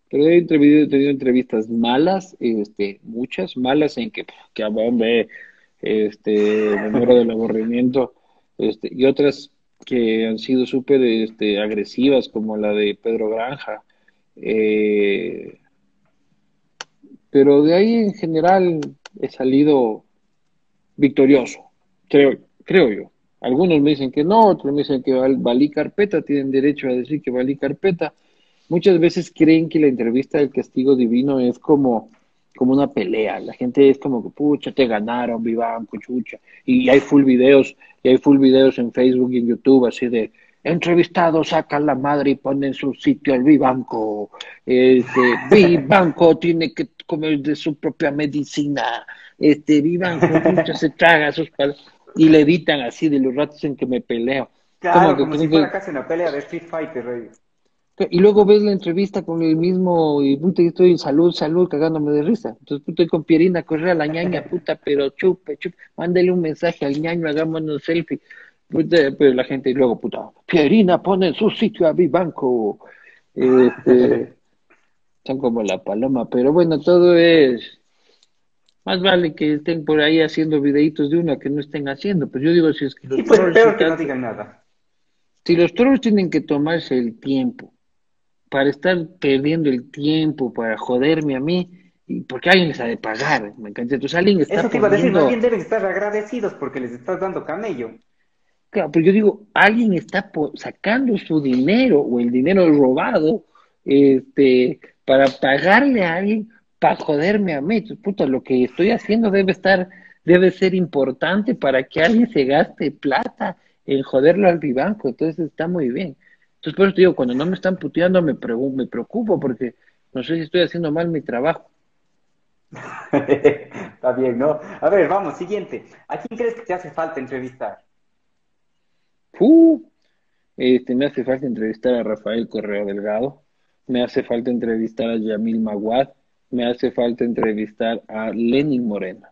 Pero he, tenido entrevistas malas, este, muchas malas en que, que hombre, este, me muero del aburrimiento, este, y otras que han sido súper este, agresivas, como la de Pedro Granja. Eh, pero de ahí en general he salido victorioso, creo, creo yo. Algunos me dicen que no, otros me dicen que valí carpeta, tienen derecho a decir que valí carpeta muchas veces creen que la entrevista del castigo divino es como, como una pelea. La gente es como que, pucha, te ganaron, vivan, puchucha. Y hay full videos, y hay full videos en Facebook y en YouTube así de entrevistados sacan la madre y ponen su sitio al Vivanco. Este, Vivanco tiene que comer de su propia medicina. Este, Vivanco se traga sus y le editan así de los ratos en que me peleo. Claro, como, si fuera casi una pelea de Street Fighter, rey. Y luego ves la entrevista con el mismo, y puta, estoy en salud, salud, cagándome de risa. Entonces, puta, con Pierina corre a la ñaña, puta, pero chupe, chupe, mándale un mensaje al ñaño, hagámonos selfie. Puta, pero la gente, y luego, puta, Pierina pone en su sitio a Vivanco. Este, son como la paloma, pero bueno, todo es. Más vale que estén por ahí haciendo videitos de uno que no estén haciendo. Pues yo digo, si es que los pues peor que no digan nada. Si los trolls tienen que tomarse el tiempo para estar perdiendo el tiempo, para joderme a mí, y porque alguien les ha de pagar, ¿me encanta. Entonces alguien está Eso te iba a decir, más bien deben estar agradecidos porque les estás dando camello. Claro, pero yo digo, alguien está sacando su dinero o el dinero robado este, para pagarle a alguien para joderme a mí. Puta, lo que estoy haciendo debe estar, debe ser importante para que alguien se gaste plata en joderlo al vivanco. Entonces está muy bien. Entonces, por eso te digo, cuando no me están puteando, me, me preocupo porque no sé si estoy haciendo mal mi trabajo. Está bien, ¿no? A ver, vamos, siguiente. ¿A quién crees que te hace falta entrevistar? Uh, este, me hace falta entrevistar a Rafael Correa Delgado, me hace falta entrevistar a Yamil Maguad, me hace falta entrevistar a Lenin Moreno.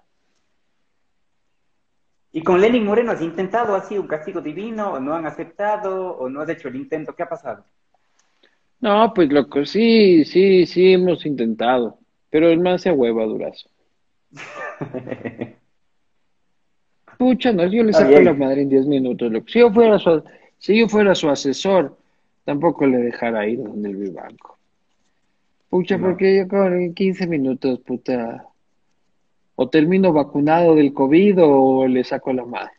¿Y con Lenin Moreno has intentado así un castigo divino, o no han aceptado, o no has hecho el intento? ¿Qué ha pasado? No, pues loco, sí, sí, sí hemos intentado, pero el man se hueva durazo. Pucha, no, yo le saco la madre en 10 minutos. Loco. Si yo fuera su, si yo fuera su asesor, tampoco le dejara ir donde el banco. Pucha, porque yo con 15 minutos, puta, o termino vacunado del COVID o le saco la madre.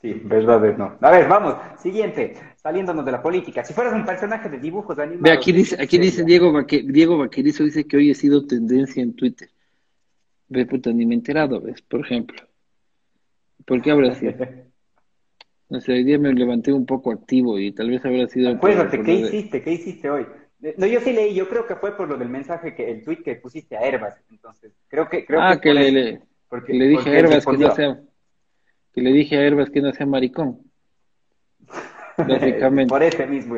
Sí, verdad no. A ver, vamos, siguiente, saliéndonos de la política. Si fueras un personaje de dibujos animados... Ve, aquí dice, aquí dice Diego, Diego Vaquerizo, dice que hoy ha sido tendencia en Twitter. Ve, puta, ni me he enterado, ¿ves? Por ejemplo. ¿Por qué habrá sido? No sé, hoy día me levanté un poco activo y tal vez habrá sido... Acuérdate, ¿qué hiciste? ¿Qué hiciste hoy? No, yo sí leí, yo creo que fue por lo del mensaje, que el tweet que pusiste a Herbas, entonces, creo que... Creo ah, que, le, porque, le dije a Herbas que no sea... Que le dije a Herbas que no sea maricón. Básicamente. por ese mismo.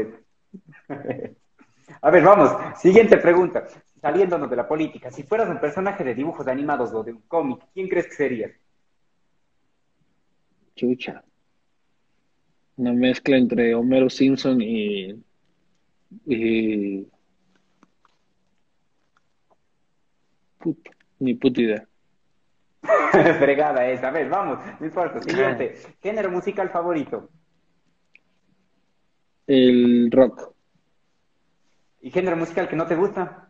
a ver, vamos, siguiente pregunta. Saliéndonos de la política, si fueras un personaje de dibujos animados o de un cómic, ¿quién crees que serías? Chucha. Una mezcla entre Homero Simpson y. y... Puta, ni puta idea. Fregada esa. A ver, vamos, no importa. Siguiente. ¿Género musical favorito? El rock. ¿Y género musical que no te gusta?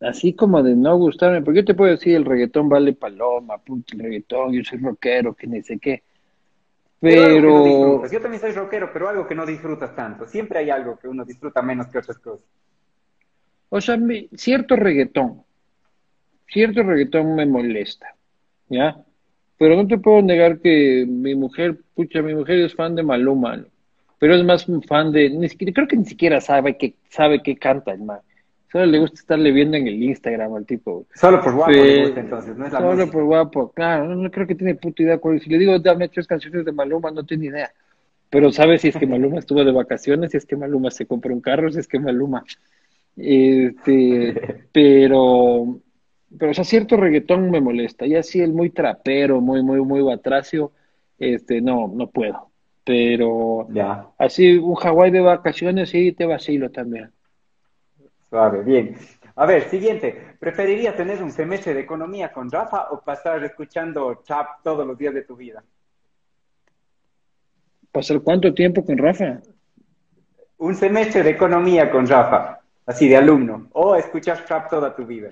así como de no gustarme, porque yo te puedo decir el reggaetón vale paloma, puto, el reggaetón, yo soy rockero, que ni sé qué. Pero... yo también soy rockero, pero algo que no disfrutas tanto. Siempre hay algo que uno disfruta menos que otras cosas. O sea, cierto reggaetón, cierto reggaetón me molesta, ¿ya? Pero no te puedo negar que mi mujer, pucha, mi mujer es fan de Maluma, pero es más un fan de, ni siquiera, creo que ni siquiera sabe que sabe que canta el man. Solo le gusta estarle viendo en el Instagram al tipo. Solo por guapo entonces, no es la Solo por guapo, claro, no, creo que tiene puta idea. Si le digo, dame tres canciones de Maluma, no tiene idea. Pero sabe si es que Maluma estuvo de vacaciones, si es que Maluma se compró un carro, si es que Maluma. Este, pero, pero, o sea, cierto reggaetón me molesta. Y así el muy trapero, muy, muy, muy batracio, este, no, no puedo. Pero, ya. así un Hawái de vacaciones, sí, te vacilo también. Suave, bien. A ver, siguiente. ¿Preferirías tener un semestre de economía con Rafa o pasar escuchando Chap todos los días de tu vida? ¿Pasar cuánto tiempo con Rafa? Un semestre de economía con Rafa, así de alumno, o escuchar Chap toda tu vida.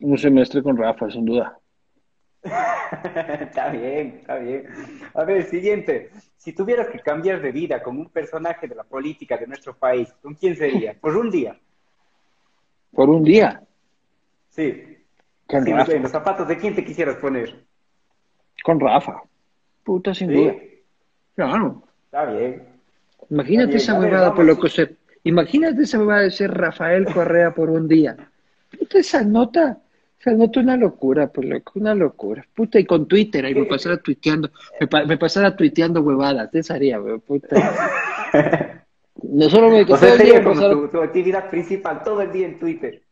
Un semestre con Rafa, sin duda. está bien, está bien. A ver, siguiente. Si tuvieras que cambiar de vida con un personaje de la política de nuestro país, ¿con quién sería? Por un día. ¿Por un día? Sí. Con Rafa. los zapatos de quién te quisieras poner. Con Rafa. Puta, sin duda. Claro. Está bien. Imagínate esa huevada por lo que se... Imagínate esa huevada de ser Rafael Correa por un día. Puta, esa nota nota una locura, pues loco, una locura. Puta, y con Twitter, ahí me pasara tuiteando, me, pasara tuiteando huevadas, eso haría, puta. No solo me o sea, sería como tu, actividad principal, todo el día en Twitter.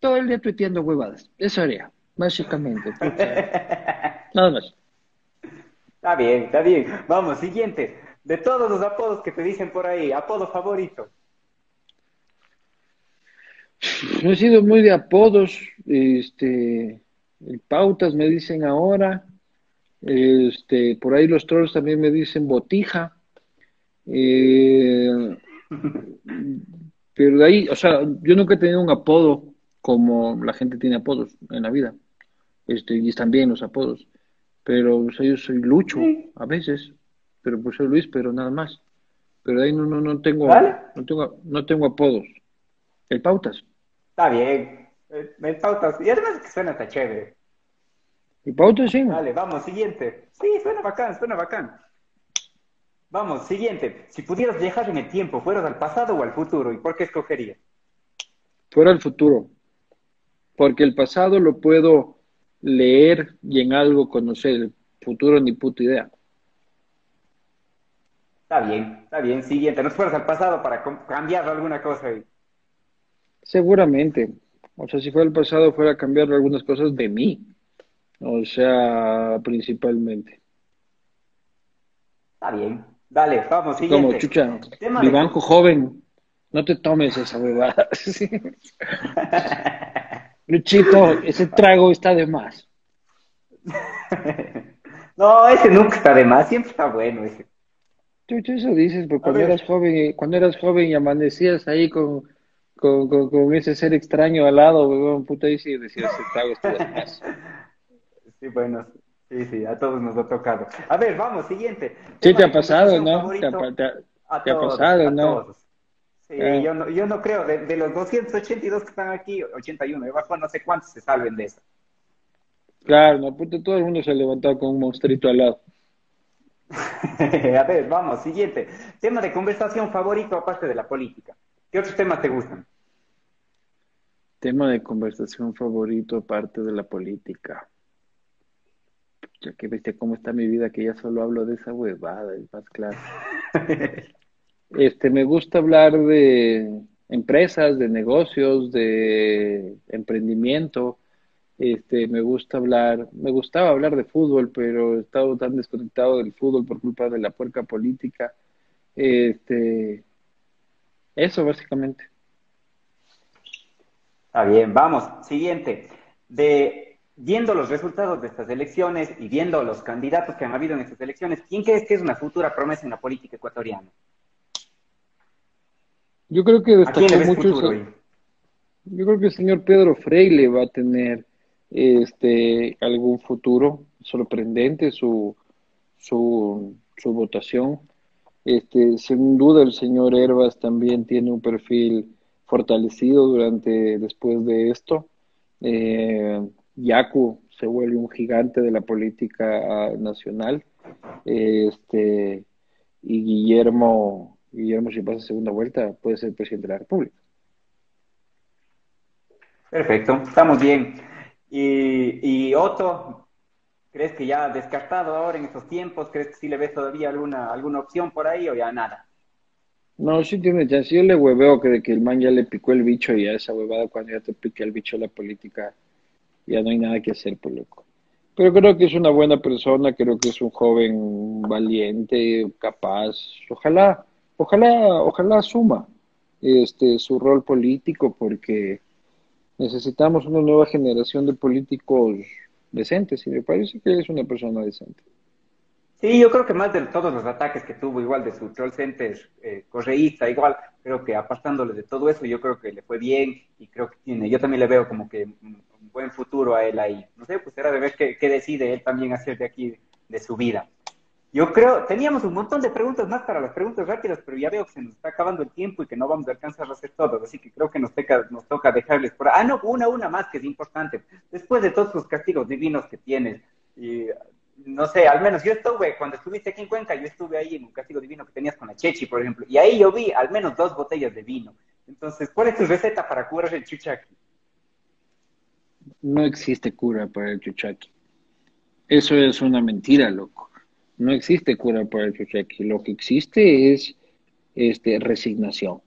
Todo el día tuiteando huevadas, eso haría, básicamente. Nada más. Está bien, está bien. Vamos, siguiente. De todos los apodos que te dicen por ahí, apodo favorito. No he sido muy de apodos, este, pautas me dicen ahora, este, por ahí los trolls también me dicen botija, eh, pero de ahí, o sea, yo nunca he tenido un apodo como la gente tiene apodos en la vida, este, y están bien los apodos, pero yo soy Lucho a veces, pero pues soy Luis, pero nada más, pero de ahí no, no, no tengo, no tengo, no tengo apodos. El pautas. Está bien. Me pautas. Y además que suena hasta chévere. ¿Y pautas sí? Dale, vamos, siguiente. Sí, suena bacán, suena bacán. Vamos, siguiente. Si pudieras viajar en el tiempo, ¿fueras al pasado o al futuro? ¿Y por qué escogerías? Fuera al futuro. Porque el pasado lo puedo leer y en algo conocer, el futuro ni puta idea. Está bien, está bien. Siguiente, nos fueras al pasado para cambiar alguna cosa. Seguramente. O sea, si fuera el pasado, fuera a cambiar algunas cosas de mí. O sea, principalmente. Está bien. Dale, vamos, siguiente. Como, chucha, mi banco joven, no te tomes esa huevada. Luchito, ese trago está de más. no, ese nunca está de más, siempre está bueno ese. Chucha, eso dices, porque cuando eras joven, cuando eras joven y amanecías ahí con, con, con, ese ser extraño al lado, weón, puta, y sí decías, ese trago está de más. Sí, bueno, sí, sí, a todos nos ha tocado. A ver, vamos, siguiente. Sí, te ha pasado, ¿no? Te ha, pasado, ¿no? Sí, ah. yo no, yo no creo, de, los 282 que están aquí, 81, debajo no sé cuántos se salven de eso. Claro, no, puta, todo el mundo se ha levantado con un monstruito al lado. a ver, vamos, siguiente. Tema de conversación favorito aparte de la política. ¿Qué otros temas te gustan? Tema de conversación favorito aparte de la política. Ya que viste cómo está mi vida, que ya solo hablo de esa huevada, es más claro. este, me gusta hablar de empresas, de negocios, de emprendimiento, este, me gusta hablar, me gustaba hablar de fútbol, pero he estado tan desconectado del fútbol por culpa de la puerca política. Este, eso básicamente. Está bien, vamos, siguiente. De viendo los resultados de estas elecciones y viendo los candidatos que han habido en estas elecciones, ¿quién crees que es una futura promesa en la política ecuatoriana? Yo creo que destacó mucho. yo creo que el señor Pedro Freile va a tener este, algún futuro sorprendente su, su, su votación. Este, sin duda el señor Herbas también tiene un perfil fortalecido durante después de esto. Eh, Yacu se vuelve un gigante de la política nacional. Este, y Guillermo, Guillermo, si pasa segunda vuelta, puede ser presidente de la República. Perfecto, estamos bien. Y, y Otto, ¿crees que ya descartado ahora en estos tiempos? ¿Crees que sí le ves todavía alguna, alguna opción por ahí o ya nada? No, sí tiene chance. Yo le hueveo que de que el man ya le picó el bicho y a esa huevada cuando ya te pique el bicho la política, ya no hay nada que hacer, por loco. Pero creo que es una buena persona, creo que es un joven valiente, capaz. Ojalá, ojalá, ojalá asuma este su rol político porque necesitamos una nueva generación de políticos decentes y me parece que es una persona decente. Sí, yo creo que más de todos los ataques que tuvo, igual de su troll center eh, correísta, igual, creo que apartándole de todo eso, yo creo que le fue bien y creo que tiene, yo también le veo como que un, buen futuro a él ahí. No sé, pues era de ver qué, decide él también hacer de aquí, de su vida. Yo creo, teníamos un montón de preguntas más para las preguntas rápidas, pero ya veo que se nos está acabando el tiempo y que no vamos a alcanzar a hacer todo, así que creo que nos toca, nos toca dejarles por... Ah, no, una, una más que es importante. Después de todos los castigos divinos que tienes, y, no sé, al menos yo estuve, cuando estuviste aquí en Cuenca, yo estuve ahí en un castigo divino que tenías con la Chechi, por ejemplo, y ahí yo vi al menos dos botellas de vino. Entonces, ¿cuál es tu receta para curar el chuchaqui? No existe cura para el chuchaqui. Eso es una mentira, loco no existe cura para el chuchaqui. Lo que existe es este, resignación.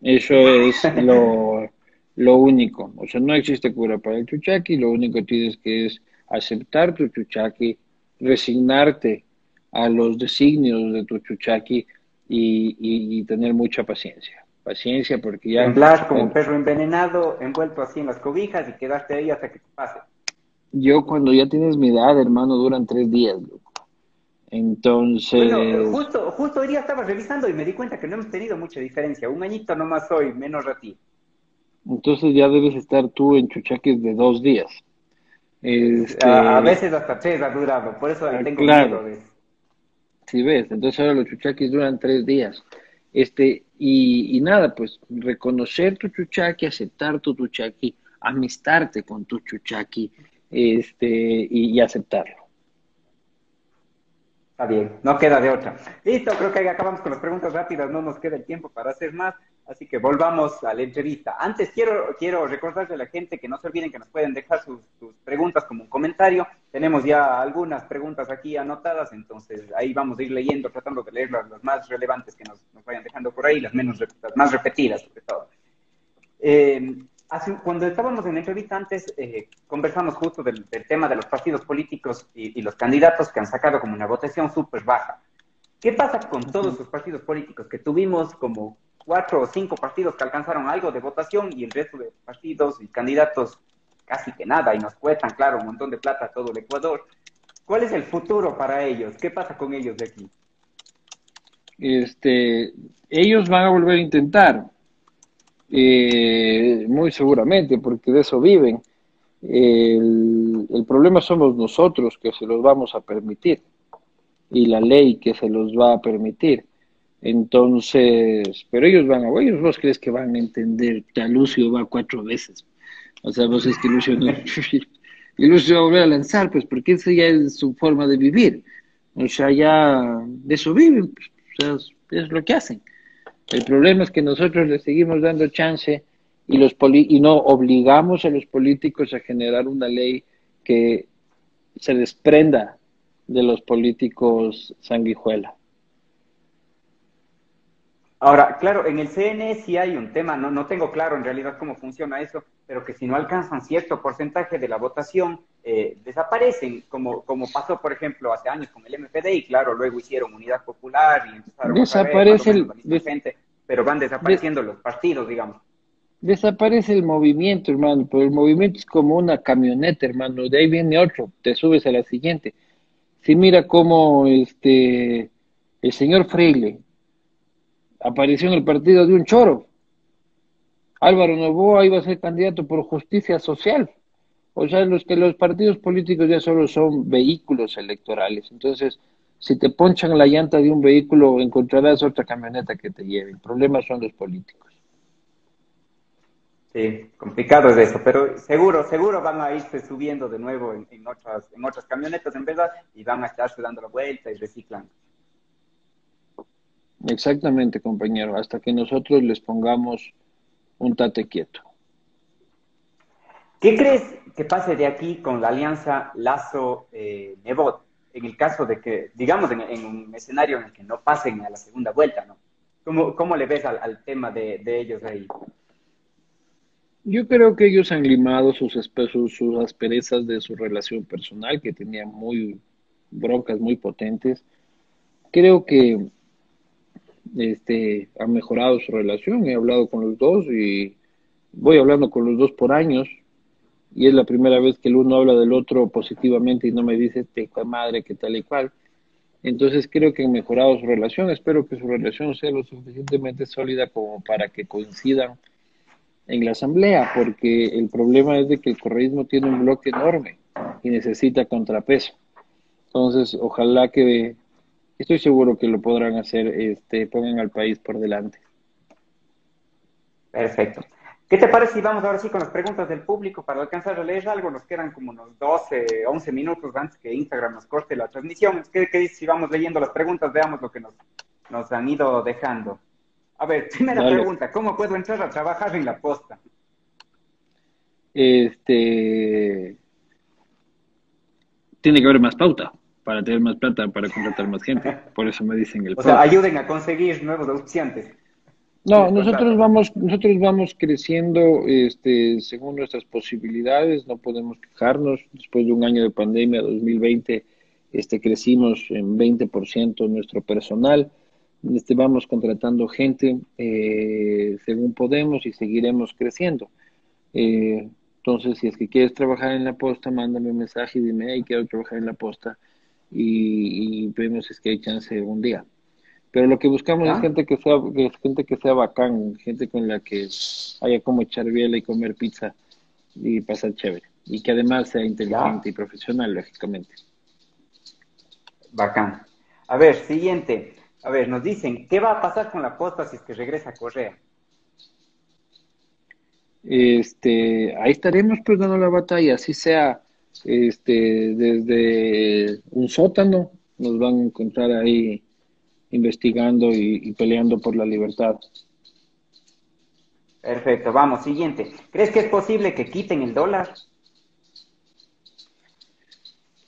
Eso es lo, lo único. O sea, no existe cura para el chuchaqui. Lo único que tienes que es aceptar tu chuchaqui, resignarte a los designios de tu chuchaqui y, tener mucha paciencia. Paciencia porque ya... Temblar como un perro envenenado, envuelto así en las cobijas y quedarte ahí hasta que te pase. Yo cuando ya tienes mi edad, hermano, duran tres días. Entonces. Bueno, justo, justo hoy día estaba revisando y me di cuenta que no hemos tenido mucha diferencia. Un añito nomás hoy, menos a ti. Entonces ya debes estar tú en chuchaques de dos días. Este... A, veces hasta tres ha durado, por eso tengo claro. miedo Sí, ves, entonces ahora los chuchaques duran tres días. Este, y, y nada, pues reconocer tu chuchaqui, aceptar tu chuchaqui, amistarte con tu chuchaqui, este, y, y aceptarlo. Está bien, no queda de otra. Listo, creo que acabamos con las preguntas rápidas, no nos queda el tiempo para hacer más. Así que volvamos a la entrevista. Antes quiero, quiero recordarle a la gente que no se olviden que nos pueden dejar sus, preguntas como un comentario. Tenemos ya algunas preguntas aquí anotadas, entonces ahí vamos a ir leyendo, tratando de leer las, más relevantes que nos, vayan dejando por ahí, las, menos, las más repetidas sobre todo. Eh, cuando estábamos en la entrevista antes, eh, conversamos justo del, tema de los partidos políticos y, y los candidatos que han sacado como una votación súper baja. ¿Qué pasa con todos los partidos políticos que tuvimos como cuatro o cinco partidos que alcanzaron algo de votación y el resto de partidos y candidatos casi que nada y nos cuestan, claro, un montón de plata a todo el Ecuador. ¿Cuál es el futuro para ellos? ¿Qué pasa con ellos de aquí? Este, ellos van a volver a intentar, eh, muy seguramente, porque de eso viven. El, el problema somos nosotros que se los vamos a permitir y la ley que se los va a permitir. Entonces, pero ellos van a, ellos vos crees que van a entender, ya Lucio va cuatro veces. O sea, vos es que Lucio no, y Lucio va a volver a lanzar, pues porque esa ya es su forma de vivir. O sea, ya de eso viven, pues, o sea, es lo que hacen. El problema es que nosotros le seguimos dando chance y, los y no obligamos a los políticos a generar una ley que se desprenda de los políticos sanguijuela. Ahora, claro, en el CNE sí hay un tema, no, no tengo claro en realidad cómo funciona eso, pero que si no alcanzan cierto porcentaje de la votación, eh, desaparecen, como, como pasó, por ejemplo, hace años con el MPD, y claro, luego hicieron Unidad Popular y empezaron Desaparece a el, gente, pero van desapareciendo los partidos, digamos. Desaparece el movimiento, hermano, pero el movimiento es como una camioneta, hermano, de ahí viene otro, te subes a la siguiente. Si mira cómo este, el señor Freile, apareció en el partido de un choro. Álvaro Novoa iba a ser candidato por justicia social. O sea, los que los partidos políticos ya solo son vehículos electorales. Entonces, si te ponchan la llanta de un vehículo, encontrarás otra camioneta que te lleve. El problema son los políticos. Sí, complicado es eso, pero seguro, seguro van a irse subiendo de nuevo en, otras, en otras camionetas en verdad y van a estarse dando la vuelta y reciclando. Exactamente, compañero, hasta que nosotros les pongamos un tate quieto. ¿Qué crees que pase de aquí con la alianza Lazo-Nebot? en el caso de que, digamos, en, un escenario en el que no pasen a la segunda vuelta, ¿no? ¿Cómo, cómo le ves al, tema de, ellos ahí? Yo creo que ellos han limado sus, sus, sus asperezas de su relación personal, que tenía muy broncas muy potentes. Creo que este, ha mejorado su relación, he hablado con los dos y voy hablando con los dos por años y es la primera vez que el uno habla del otro positivamente y no me dice te madre que tal y cual. Entonces creo que han mejorado su relación, espero que su relación sea lo suficientemente sólida como para que coincidan en la asamblea, porque el problema es de que el correísmo tiene un bloque enorme y necesita contrapeso. Entonces, ojalá que estoy seguro que lo podrán hacer, este, pongan al país por delante. Perfecto. ¿Qué te parece si vamos ahora sí con las preguntas del público para alcanzar a leer algo? Nos quedan como unos 12, 11 minutos antes que Instagram nos corte la transmisión. ¿Qué, qué dices si vamos leyendo las preguntas? Veamos lo que nos, nos han ido dejando. A ver, primera pregunta, ¿cómo puedo entrar a trabajar en la posta? Este... Tiene que haber más pauta para tener más plata, para contratar más gente. Por eso me dicen el... O sea, ayuden a conseguir nuevos auspiciantes. No, nosotros vamos, nosotros vamos creciendo este, según nuestras posibilidades, no podemos quejarnos. Después de un año de pandemia, 2020, este, crecimos en 20% nuestro personal. Este, vamos contratando gente eh, según podemos y seguiremos creciendo. Eh, entonces, si es que quieres trabajar en la posta, mándame un mensaje y dime, hey, quiero trabajar en la posta y, vemos si es que hay chance un día. Pero lo que buscamos es ah. gente que sea gente que sea bacán, gente con la que haya como echar biela y comer pizza y pasar chévere. Y que además sea inteligente y profesional, lógicamente. Bacán. A ver, siguiente. A ver, nos dicen, ¿qué va a pasar con la posta si es que regresa a Correa? Este, ahí estaremos pues dando la batalla, así sea este, desde un sótano, nos van a encontrar ahí investigando y, peleando por la libertad. Perfecto, vamos, siguiente. ¿Crees que es posible que quiten el dólar?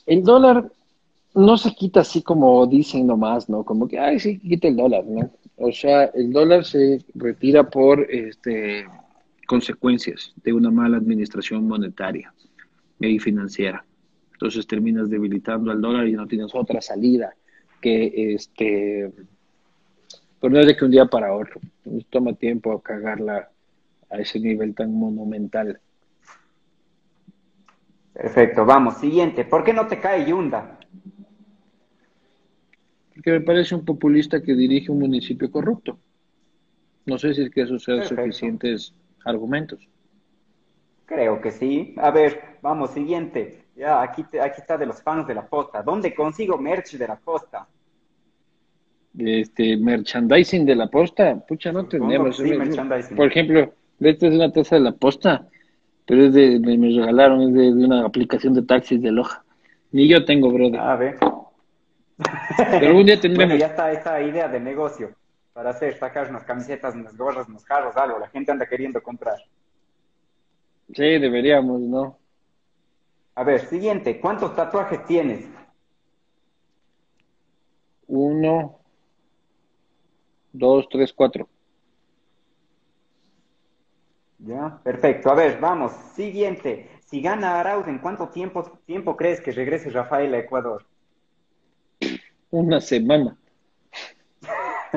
El dólar no se quita así como dicen nomás, ¿no? Como que, ay, sí, quita el dólar, ¿no? O sea, el dólar se retira por este, consecuencias de una mala administración monetaria y financiera. Entonces terminas debilitando al dólar y no tienes otra salida que este, pero no es de que un día para otro. Nos toma tiempo cagarla a ese nivel tan monumental. Perfecto, vamos, siguiente. ¿Por qué no te cae Yunda? Porque me parece un populista que dirige un municipio corrupto. No sé si es que esos sean suficientes argumentos. Creo que sí. A ver, vamos, siguiente. Ya, aquí, aquí está de los fans de la posta. ¿Dónde consigo merch de la posta? Este, merchandising de la posta. Pucha, no tenemos. Sí, merchandising. Por ejemplo, esta es una taza de la posta, pero es de, me, regalaron, es de, una aplicación de taxis de Loja. Ni yo tengo, brother. A ver. Pero algún día tendremos. Bueno, ya está esta idea de negocio para hacer, sacar unas camisetas, unas gorras, unos carros, algo. La gente anda queriendo comprar. Sí, deberíamos, ¿no? A ver, siguiente. ¿Cuántos tatuajes tienes? Uno, dos, tres, cuatro. Ya, perfecto. A ver, vamos. Siguiente. Si gana Arauz, ¿en cuánto tiempo, tiempo crees que regrese Rafael a Ecuador? Una semana.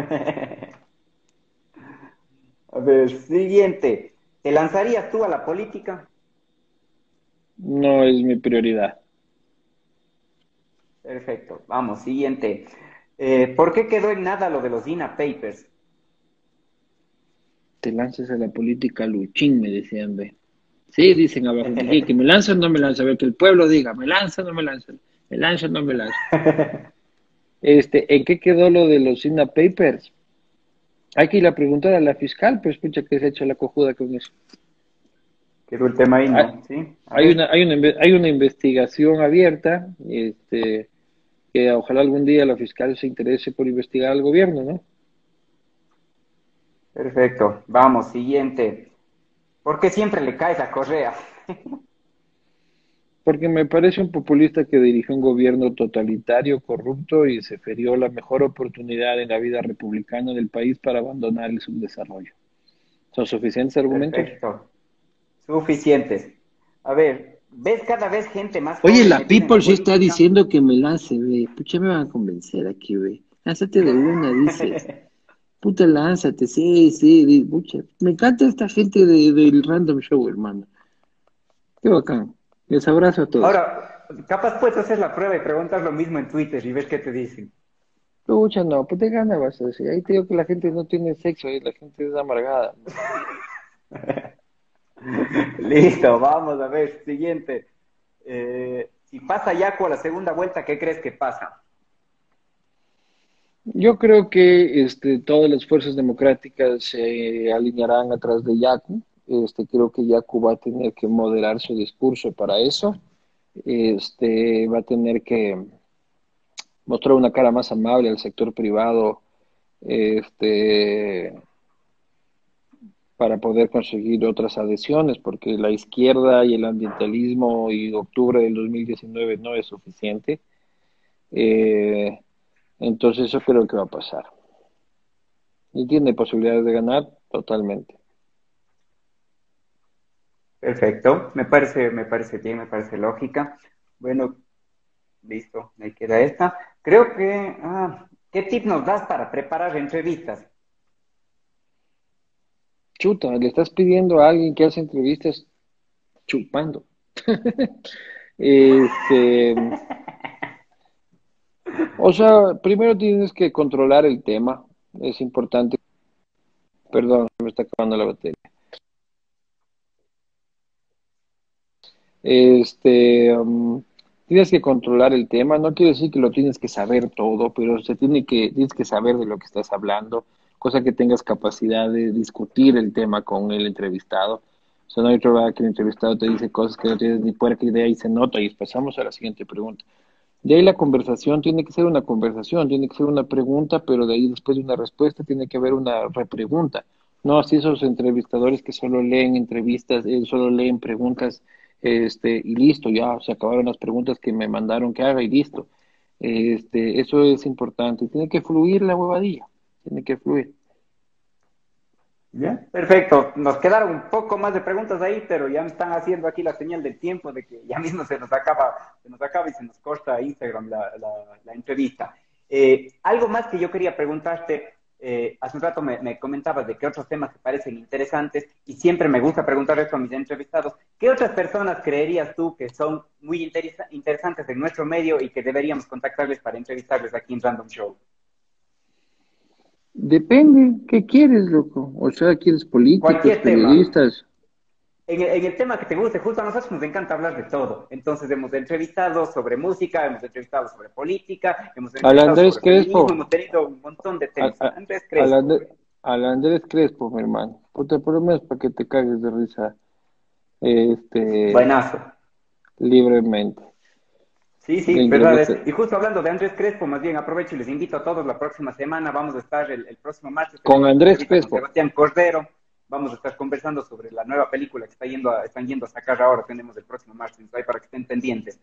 a ver, siguiente. ¿Te lanzarías tú a la política? No es mi prioridad. Perfecto. Vamos, siguiente. Eh, ¿Por qué quedó en nada lo de los DINA Papers? Te lanzas a la política, Luchín, me decían, ve. Sí, dicen abajo, que me lanzan o no me lanzan, a ver, que el pueblo diga, me lanzan o no me lanzan, me lanzan o no me lanzan. este, ¿En qué quedó lo de los DINA Papers? Hay que ir a preguntar a la fiscal, pues escucha que se ha hecho la cojuda con eso. Quedó el tema ahí, ¿no? Hay, ¿Sí? hay una, hay, una, hay una investigación abierta, este, que ojalá algún día la fiscal se interese por investigar al gobierno, ¿no? Perfecto. Vamos, siguiente. ¿Por qué siempre le caes a Correa? Porque me parece un populista que dirigió un gobierno totalitario, corrupto y se ferió la mejor oportunidad en la vida republicana del país para abandonar el subdesarrollo. ¿Son suficientes argumentos? Perfecto. Suficientes. A ver, ves cada vez gente más. Oye, la People sí está diciendo que me lance, ve. Pucha, me van a convencer aquí, ve. Lánzate de una, dice. Puta, lánzate, sí, sí, pucha. Me encanta esta gente del Random Show, hermano. Qué bacán. Les abrazo a todos. Ahora, capaz puedes hacer la prueba y preguntas lo mismo en Twitter y ves qué te dicen. Pucha, no, pues te gana vas a decir. Ahí te digo que la gente no tiene sexo, ahí la gente es amargada. Listo, vamos a ver, siguiente. Eh, si pasa Yaco a la segunda vuelta, ¿qué crees que pasa? Yo creo que este, todas las fuerzas democráticas se alinearán atrás de Yaku. Este, creo que Yaku va a tener que moderar su discurso para eso. Este, va a tener que mostrar una cara más amable al sector privado este, para poder conseguir otras adhesiones, porque la izquierda y el ambientalismo y octubre del 2019 no es suficiente. Eh, entonces eso creo que va a pasar. Y tiene posibilidades de ganar totalmente. Perfecto, me parece, me parece bien, me parece lógica. Bueno, listo, me queda esta. Creo que, ah, ¿qué tip nos das para preparar entrevistas? Chuta, le estás pidiendo a alguien que hace entrevistas chupando. este, o sea, primero tienes que controlar el tema, es importante. Perdón, me está acabando la batería. Este, um, tienes que controlar el tema, no quiere decir que lo tienes que saber todo, pero se tiene que, tienes que saber de lo que estás hablando, cosa que tengas capacidad de discutir el tema con el entrevistado. O sea, no hay otra que el entrevistado te dice cosas que no tienes ni puerca idea y se nota y pasamos a la siguiente pregunta. De ahí la conversación tiene que ser una conversación, tiene que ser una pregunta, pero de ahí después de una respuesta tiene que haber una repregunta. No así esos entrevistadores que solo leen entrevistas, eh, solo leen preguntas, este, y listo, ya se acabaron las preguntas que me mandaron que haga y listo. Este, eso es importante. Tiene que fluir la huevadilla, tiene que fluir. Ya, perfecto. Nos quedaron un poco más de preguntas ahí, pero ya me están haciendo aquí la señal del tiempo de que ya mismo se nos acaba, se nos acaba y se nos corta Instagram la, la, entrevista. Eh, algo más que yo quería preguntarte, eh, hace un rato me, comentabas de qué otros temas te parecen interesantes y siempre me gusta preguntar esto a mis entrevistados. ¿Qué otras personas creerías tú que son muy interesantes en nuestro medio y que deberíamos contactarles para entrevistarles aquí en Random Show? Depende, ¿qué quieres, loco? O sea, ¿quieres políticos, periodistas? En el, tema que te guste, justo a nosotros nos encanta hablar de todo. Entonces hemos entrevistado sobre música, hemos entrevistado sobre política, hemos entrevistado Andrés sobre Crespo. hemos tenido un montón de temas. Andrés Crespo. Al, Andrés Crespo, mi hermano. Puta, por lo menos para que te cagues de risa. Este, Buenazo. Libremente. Sí, sí, verdad. Y justo hablando de Andrés Crespo, más bien aprovecho y les invito a todos la próxima semana. Vamos a estar el, próximo martes con Andrés Crespo. Sebastián Cordero. Vamos a estar conversando sobre la nueva película que está yendo a, están yendo a sacar ahora. Tenemos el próximo martes, ahí para que estén pendientes.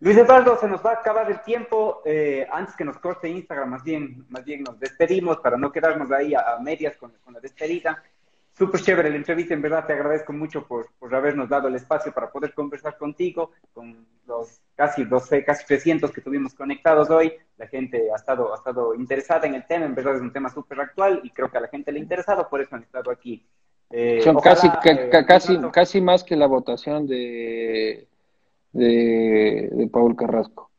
Luis Eduardo, se nos va a acabar el tiempo. Eh, antes que nos corte Instagram, más bien, más bien nos despedimos para no quedarnos ahí a, medias con, con la despedida. Súper chévere la entrevista, en verdad te agradezco mucho por, por, habernos dado el espacio para poder conversar contigo, con los casi 12, casi 300 que tuvimos conectados hoy. La gente ha estado, ha estado interesada en el tema, en verdad es un tema súper actual y creo que a la gente le ha interesado, por eso han estado aquí. Eh, Son casi, eh, casi, casi más que la votación de, de, de Paul Carrasco.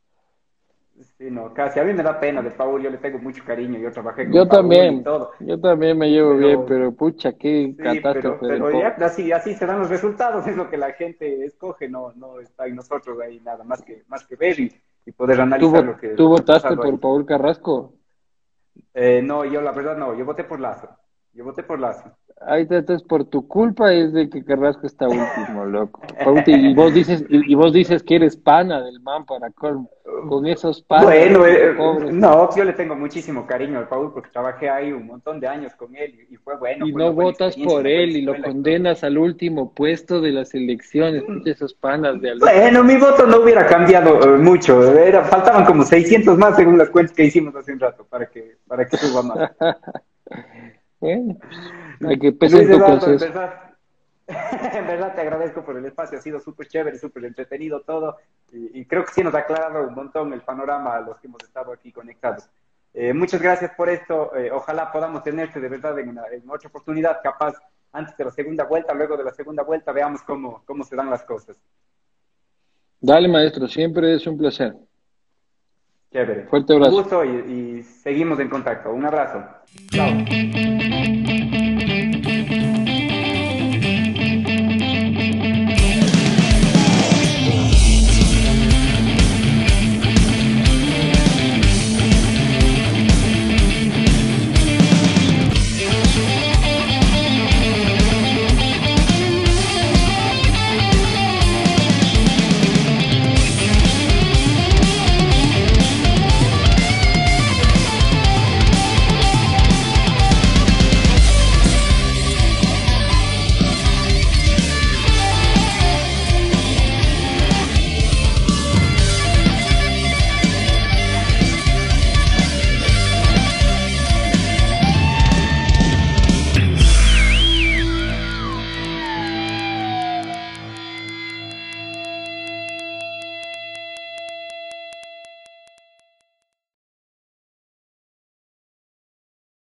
Sí, no, casi. A mí me da pena de Paul, yo le tengo mucho cariño, yo trabajé con yo también, y todo. Yo también me llevo bien, pero pucha, qué sí, Pero, ya así, así se dan los resultados, es lo que la gente escoge, no, no está en nosotros ahí nada más que, más que ver y, poder analizar lo que... ¿Tú votaste por Paul Carrasco? Eh, no, yo la verdad no, yo voté por Lazo. Yo voté por Lazo. Ahí te entonces por tu culpa es de que Carrasco está último, loco. Y vos dices, y vos dices que eres pana del man para con, con esos panas. Bueno, eh, no, yo le tengo muchísimo cariño al Paul porque trabajé ahí un montón de años con él y, fue bueno. Y no votas por él y lo condenas al último puesto de las elecciones, esos panas de Bueno, mi voto no hubiera cambiado eh, mucho, era, faltaban como 600 más según las cuentas que hicimos hace un rato para que, para que suba más. Bueno, hay que pensar en En verdad, te agradezco por el espacio, ha sido súper chévere, súper entretenido todo y, creo que sí nos ha aclarado un montón el panorama a los que hemos estado aquí conectados. Eh, muchas gracias por esto, eh, ojalá podamos tenerte de verdad en, en, otra oportunidad, capaz antes de la segunda vuelta, luego de la segunda vuelta, veamos cómo, cómo se dan las cosas. Dale, maestro, siempre es un placer. Chévere. Fuerte abrazo. Un gusto y, y seguimos en contacto. Un abrazo. Chao.